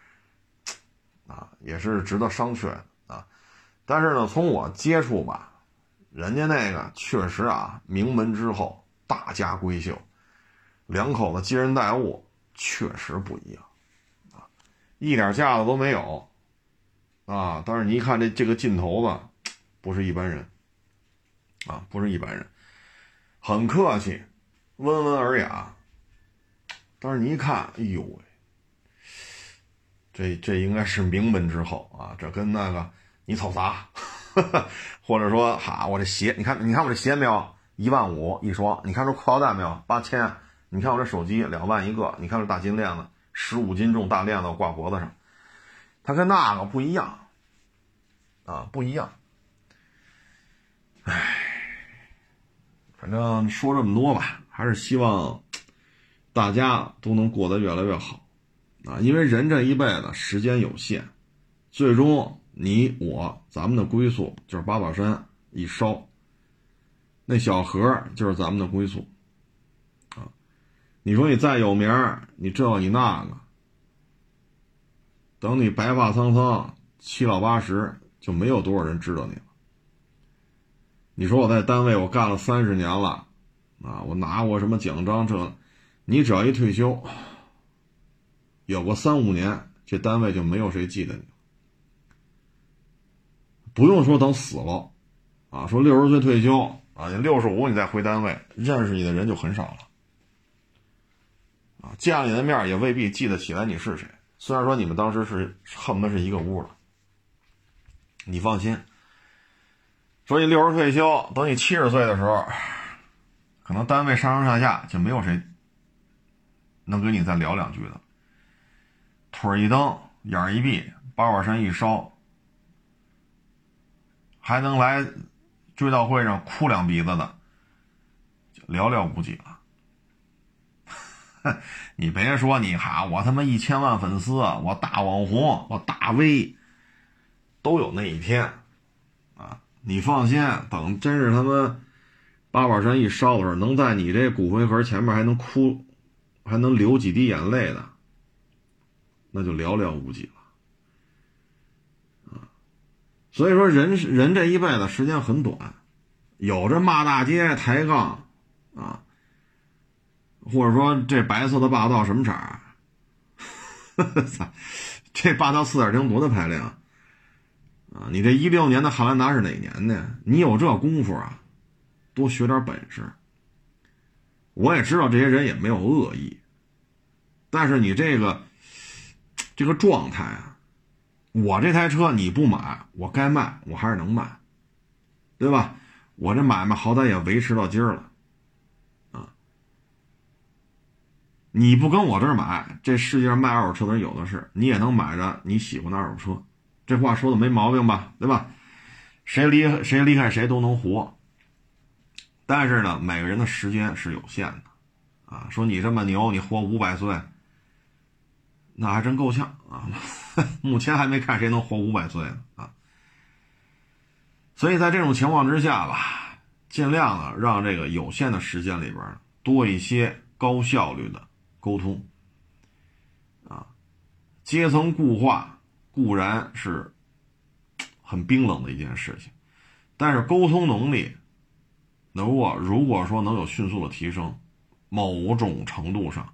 啊也是值得商榷的，但是呢，从我接触吧，人家那个确实啊名门之后大家闺秀，两口子接人待物确实不一样。啊一点架子都没有，啊！但是你一看这这个劲头子，不是一般人，啊，不是一般人，很客气，温文尔雅。但是你一看，哎呦喂，这这应该是名门之后啊！这跟那个你瞅啥？或者说，哈，我这鞋，你看，你看我这鞋没有？一万五一双。你看这裤腰带没有？八千。你看我这手机两万一个。你看这大金链子。十五斤重大链子挂脖子上，它跟那个不一样，啊，不一样。唉，反正说这么多吧，还是希望大家都能过得越来越好，啊，因为人这一辈子时间有限，最终你我咱们的归宿就是八宝山一烧，那小河就是咱们的归宿。你说你再有名你这你那个，等你白发苍苍、七老八十，就没有多少人知道你了。你说我在单位我干了三十年了，啊，我拿过什么奖章？这，你只要一退休，有个三五年，这单位就没有谁记得你。不用说等死了，啊，说六十岁退休啊，你六十五你再回单位，认识你的人就很少了。啊见了你的面也未必记得起来你是谁。虽然说你们当时是恨不得是一个屋了，你放心，说你六十退休，等你七十岁的时候，可能单位上上下下就没有谁能跟你再聊两句的。腿一蹬，眼一闭，八卦山一烧，还能来追悼会上哭两鼻子的，寥寥无几了。你别说你哈，我他妈一千万粉丝，我大网红，我大 V，都有那一天啊！你放心，等真是他妈八宝山一烧的时候，能在你这骨灰盒前面还能哭，还能流几滴眼泪的，那就寥寥无几了啊！所以说，人人这一辈子时间很短，有这骂大街、抬杠啊。或者说这白色的霸道什么色儿？操，这霸道四点零多大排量啊？你这一六年的汉兰达是哪年的？你有这功夫啊？多学点本事。我也知道这些人也没有恶意，但是你这个这个状态啊，我这台车你不买，我该卖我还是能卖，对吧？我这买卖好歹也维持到今儿了。啊你不跟我这儿买，这世界上卖二手车的人有的是，你也能买着你喜欢的二手车，这话说的没毛病吧？对吧？谁离谁离开谁都能活，但是呢，每个人的时间是有限的，啊，说你这么牛，你活五百岁，那还真够呛啊！目前还没看谁能活五百岁呢啊！所以在这种情况之下吧，尽量的让这个有限的时间里边多一些高效率的。沟通，啊，阶层固化固然是很冰冷的一件事情，但是沟通能力，如果如果说能有迅速的提升，某种程度上，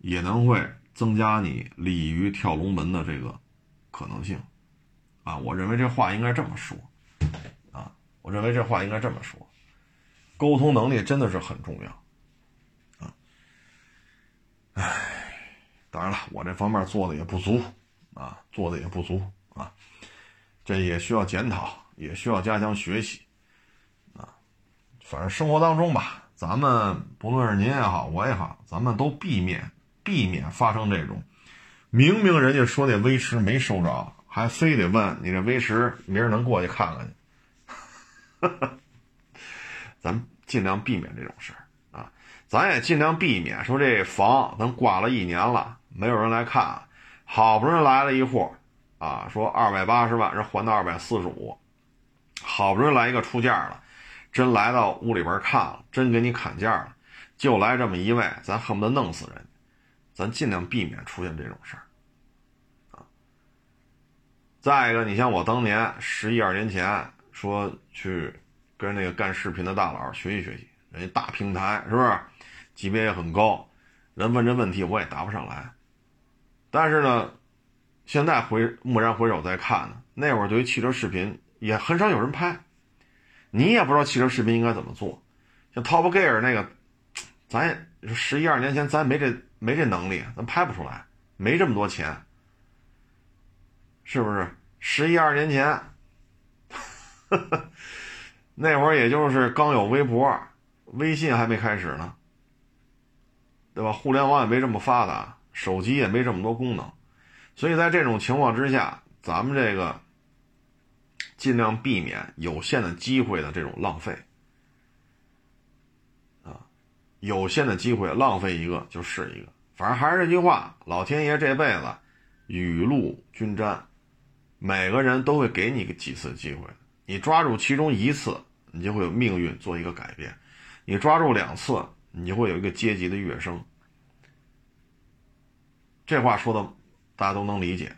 也能会增加你鲤鱼跳龙门的这个可能性，啊，我认为这话应该这么说，啊，我认为这话应该这么说，沟通能力真的是很重要。啊。唉，当然了，我这方面做的也不足，啊，做的也不足。啊，这也需要检讨，也需要加强学习，啊，反正生活当中吧，咱们不论是您也好，我也好，咱们都避免避免发生这种，明明人家说那威驰没收着，还非得问你这威驰明儿能过去看看去，咱尽量避免这种事儿啊。咱也尽量避免说这房咱挂了一年了，没有人来看，好不容易来了一户，啊，说二百八十万，人还到二百四十五，好不容易来一个出价了，真来到屋里边看了，真给你砍价了，就来这么一位，咱恨不得弄死人，咱尽量避免出现这种事儿，啊。再一个，你像我当年十一二年前说去跟那个干视频的大佬学习学习，人家大平台是不是？级别也很高，人问这问题我也答不上来。但是呢，现在回蓦然回首再看呢，那会儿对于汽车视频也很少有人拍，你也不知道汽车视频应该怎么做。像 Top Gear 那个，咱也十一二年前咱没这没这能力，咱拍不出来，没这么多钱，是不是？十一二年前，那会儿也就是刚有微博，微信还没开始呢。对吧？互联网也没这么发达，手机也没这么多功能，所以在这种情况之下，咱们这个尽量避免有限的机会的这种浪费，有限的机会浪费一个就是一个。反正还是这句话，老天爷这辈子雨露均沾，每个人都会给你个几次机会，你抓住其中一次，你就会有命运做一个改变；你抓住两次。你就会有一个阶级的跃升，这话说的大家都能理解，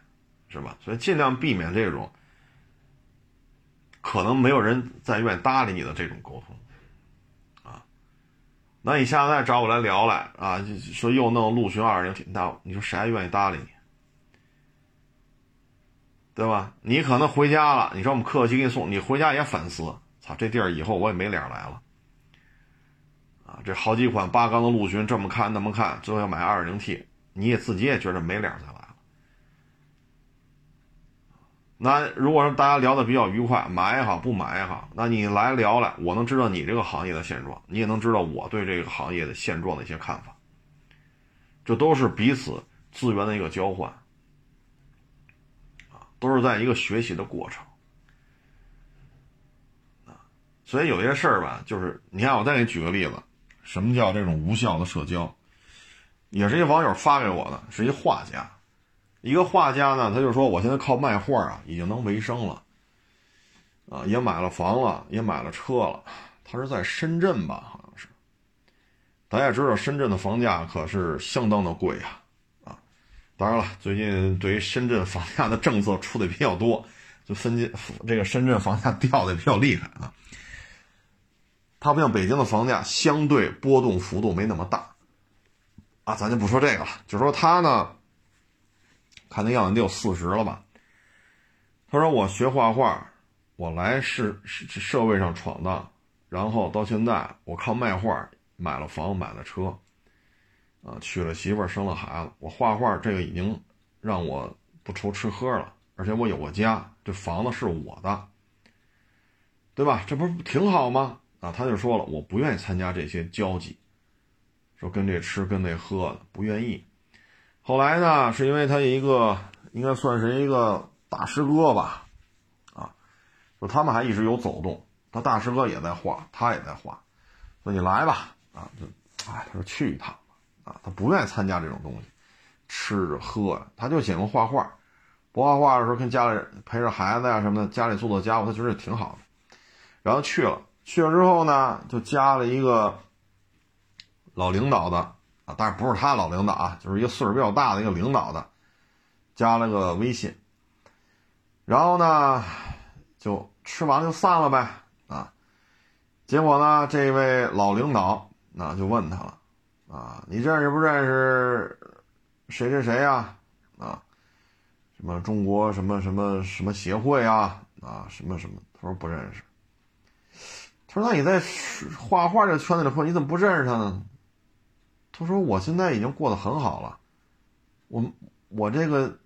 是吧？所以尽量避免这种可能没有人再愿搭理你的这种沟通，那你下次再找我来聊来啊，说又弄陆巡二零 T，那你说谁还愿意搭理你，对吧？你可能回家了，你说我们客气给你送，你回家也反思，操，这地儿以后我也没脸来了。啊，这好几款八缸的陆巡，这么看那么看，最后要买二零 T，你也自己也觉得没脸来了。那如果说大家聊的比较愉快，买也好，不买也好，那你来聊来，我能知道你这个行业的现状，你也能知道我对这个行业的现状的一些看法。这都是彼此资源的一个交换，啊，都是在一个学习的过程，啊，所以有些事儿吧，就是你看，我再给你举个例子，什么叫这种无效的社交？也是一网友发给我的，是一画家。一个画家呢，他就说：“我现在靠卖画啊，已经能为生了，啊，也买了房了，也买了车了。他是在深圳吧？好像是。大家知道，深圳的房价可是相当的贵啊，啊，当然了，最近对于深圳房价的政策出的比较多，就分解这个深圳房价掉的比较厉害啊。它不像北京的房价，相对波动幅度没那么大，啊，咱就不说这个了，就说他呢。”看那样子得有四十了吧？他说：“我学画画，我来是社会上闯荡，然后到现在我靠卖画买了房买了车，啊，娶了媳妇生了孩子。我画画这个已经让我不愁吃喝了，而且我有个家，这房子是我的，对吧？这不是挺好吗？啊，他就说了，我不愿意参加这些交际，说跟这吃跟那喝的不愿意。”后来呢，是因为他一个应该算是一个大师哥吧，啊，就他们还一直有走动，他大师哥也在画，他也在画，说你来吧，啊，就，哎，他说去一趟，啊，他不愿意参加这种东西，吃着喝，他就喜欢画画，不画画的时候跟家里陪着孩子呀什么的，家里做做家务，他觉得挺好的，然后去了，去了之后呢，就加了一个老领导的。啊，但是不是他老领导啊，就是一个岁数比较大的一个领导的，加了个微信，然后呢，就吃完就散了呗啊。结果呢，这位老领导那就问他了啊，你认识不认识谁谁谁呀？啊，什么中国什么什么什么协会啊？啊，什么什么？他说不认识。他说那你在画画这圈子里混，你怎么不认识他呢？他说：“我现在已经过得很好了，我我这个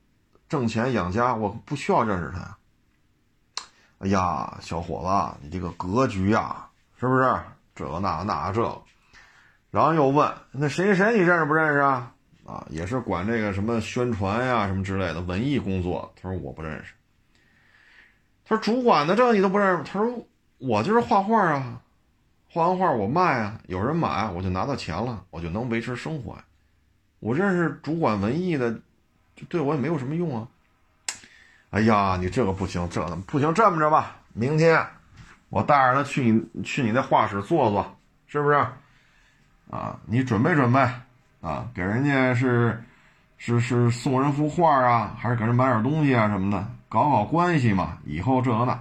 挣钱养家，我不需要认识他。”哎呀，小伙子，你这个格局呀，是不是这个那那这？然后又问那谁谁谁，你认识不认识啊？啊，也是管这个什么宣传呀什么之类的文艺工作。他说我不认识。他说主管的这你都不认识？他说我就是画画啊。画完画我卖啊，有人买我就拿到钱了，我就能维持生活呀。我认识主管文艺的，对我也没有什么用啊。哎呀，你这个不行，这不行，这么着吧，明天我带着他去你去你那画室坐坐，是不是？啊，你准备准备啊，给人家是是是送人幅画啊，还是给人买点东西啊什么的，搞好关系嘛。以后这个那，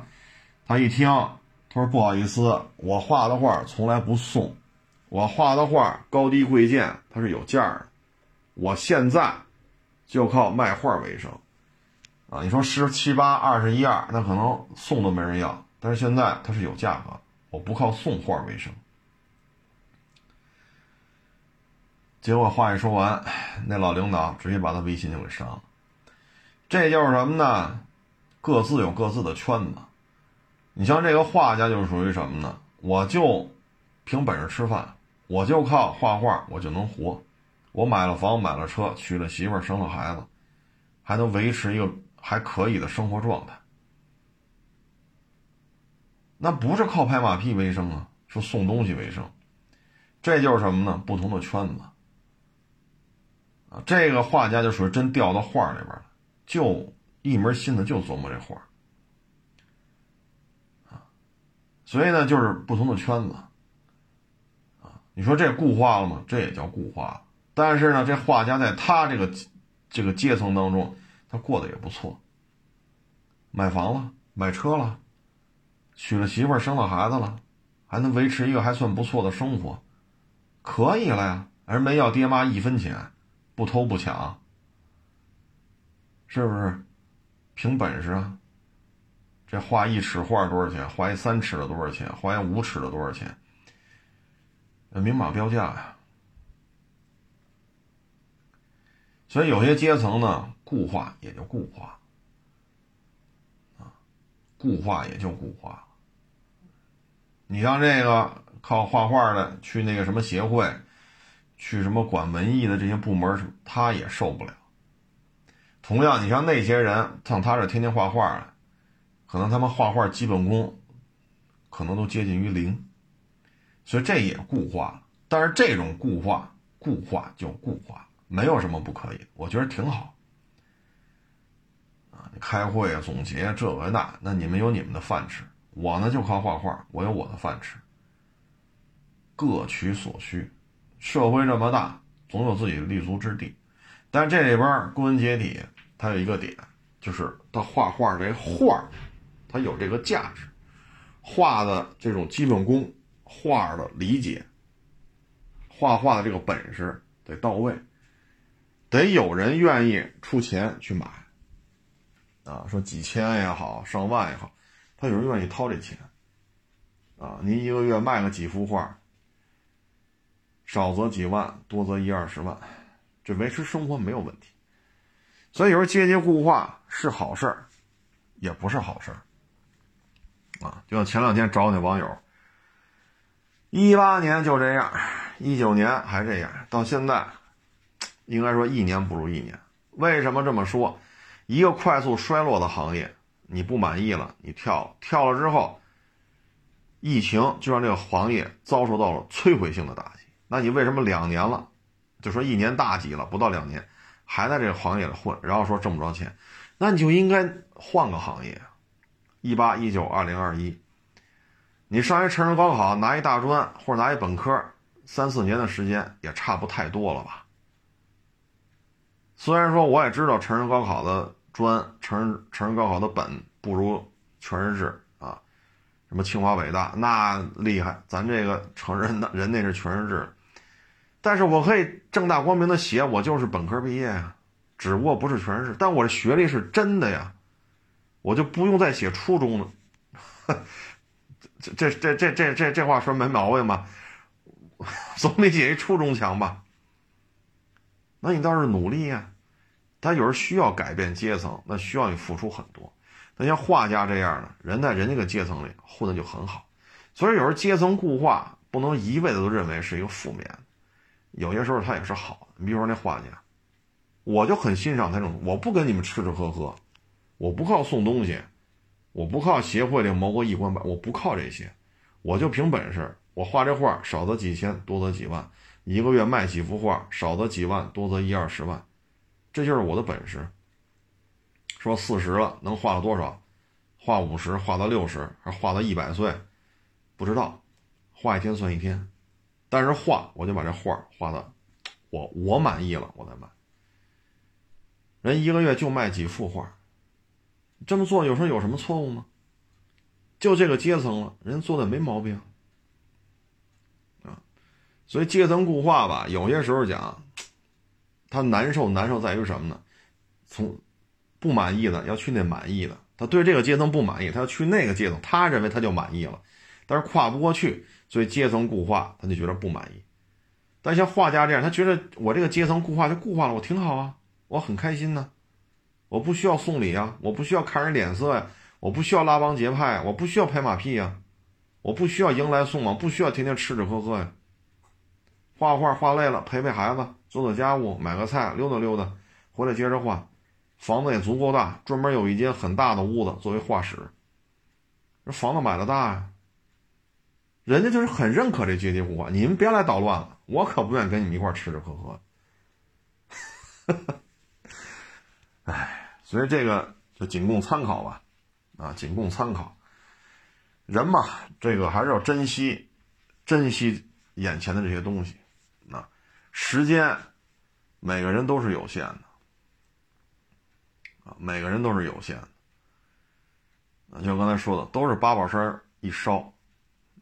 他一听。他说：“不好意思，我画的画从来不送，我画的画高低贵贱，它是有价的。我现在就靠卖画为生，啊，你说十七八、二十一二，那可能送都没人要。但是现在它是有价格，我不靠送画为生。”结果话一说完，那老领导直接把他微信就给删了。这就是什么呢？各自有各自的圈子。你像这个画家就属于什么呢？我就凭本事吃饭，我就靠画画，我就能活。我买了房，买了车，娶了媳妇，生了孩子，还能维持一个还可以的生活状态。那不是靠拍马屁为生啊，是送东西为生。这就是什么呢？不同的圈子啊。这个画家就属于真掉到画里边了，就一门心思就琢磨这画。所以呢，就是不同的圈子，啊，你说这固化了吗？这也叫固化。但是呢，这画家在他这个这个阶层当中，他过得也不错，买房了，买车了，娶了媳妇儿，生了孩子了，还能维持一个还算不错的生活，可以了呀。而没要爹妈一分钱，不偷不抢，是不是？凭本事啊。这画一尺画多少钱？画一三尺的多少钱？画一五尺的多少钱？明码标价呀。所以有些阶层呢，固化也就固化啊固化也就固化。你像这个靠画画的去那个什么协会，去什么管文艺的这些部门，他也受不了。同样，你像那些人像他这天天画画的，可能他们画画基本功可能都接近于零，所以这也固化了。但是这种固化，固化就固化，没有什么不可以，我觉得挺好。啊，开会啊，总结这个那，那你们有你们的饭吃。我呢就靠画画，我有我的饭吃。各取所需，社会这么大，总有自己的立足之地。但这里边归根结底，它有一个点，就是他画画这画，它有这个价值，画的这种基本功，画的理解，画画的这个本事得到位，得有人愿意出钱去买。啊，说几千也好，上万也好。他有人愿意掏这钱，啊，您一个月卖个几幅画，少则几万，多则一二十万，这维持生活没有问题。所以有时候阶级固化是好事儿，也不是好事儿，啊，就像前两天找我那网友，一八年就这样，一九年还这样，到现在，应该说一年不如一年。为什么这么说？一个快速衰落的行业。你不满意了，你跳了跳了之后，疫情就让这个行业遭受到了摧毁性的打击。那你为什么两年了，就说一年大几了，不到两年，还在这个行业里混，然后说挣不着钱？那你就应该换个行业。一八一九二零二一，你上一成人高考拿一大专或者拿一本科，三四年的时间也差不太多了吧？虽然说我也知道成人高考的。专成人成人高考的本不如全日制啊，什么清华北大那厉害，咱这个成人的人那是全日制，但是我可以正大光明的写我就是本科毕业呀，只不过不是全日制，但我的学历是真的呀，我就不用再写初中了，这这这这这这这话说没毛病吧？总比写一初中强吧？那你倒是努力呀。他有时需要改变阶层，那需要你付出很多。那像画家这样的人，在人家个阶层里混的就很好。所以有时候阶层固化不能一味的都认为是一个负面，有些时候他也是好的。你比如说那画家，我就很欣赏他这种，我不跟你们吃吃喝喝，我不靠送东西，我不靠协会里谋个一官半，我不靠这些，我就凭本事，我画这画少则几千，多则几万，一个月卖几幅画，少则几万，多则一二十万。这就是我的本事。说四十了能画到多少？画五十，画到六十，还画到一百岁？不知道，画一天算一天。但是画，我就把这画画的，我我满意了，我再卖。人一个月就卖几幅画，这么做有时候有什么错误吗？就这个阶层了，人做的没毛病啊。所以阶层固化吧，有些时候讲。他难受，难受在于什么呢？从不满意的要去那满意的，他对这个阶层不满意，他要去那个阶层，他认为他就满意了，但是跨不过去，所以阶层固化，他就觉得不满意。但像画家这样，他觉得我这个阶层固化就固化了，我挺好啊，我很开心呢，我不需要送礼啊，我不需要看人脸色呀，我不需要拉帮结派，我不需要拍马屁呀，我不需要迎来送往，不需要天天吃吃喝喝呀。画画画累了，陪陪孩子，做做家务，买个菜，溜达溜达，回来接着画。房子也足够大，专门有一间很大的屋子作为画室。这房子买的大呀，人家就是很认可这阶级固化。你们别来捣乱了，我可不愿意跟你们一块吃吃喝喝。哎，所以这个就仅供参考吧，啊，仅供参考。人嘛，这个还是要珍惜，珍惜眼前的这些东西。啊时间，每个人都是有限的，啊，每个人都是有限的。啊，就刚才说的，都是八宝山一烧，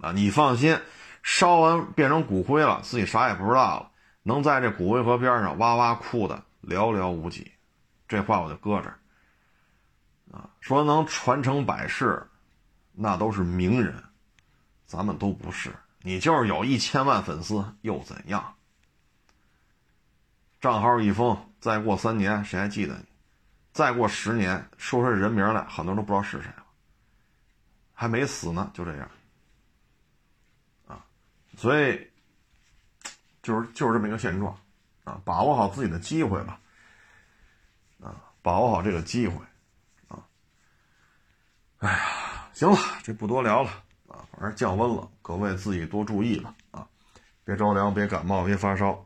啊，你放心，烧完变成骨灰了，自己啥也不知道了，能在这骨灰盒边上哇哇哭的寥寥无几。这话我就搁这儿。啊，说能传承百世，那都是名人，咱们都不是。你就是有一千万粉丝又怎样？账号一封，再过三年谁还记得你？再过十年，说出人名来，很多人都不知道是谁了。还没死呢，就这样，啊，所以就是就是这么一个现状，啊，把握好自己的机会吧，把握好这个机会，啊，哎呀，行了，这不多聊了，啊，反正降温了，各位自己多注意吧，啊，别着凉，别感冒，别发烧，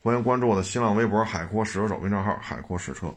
欢迎关注我的新浪微博“海阔试车手”微账号“海阔试车”。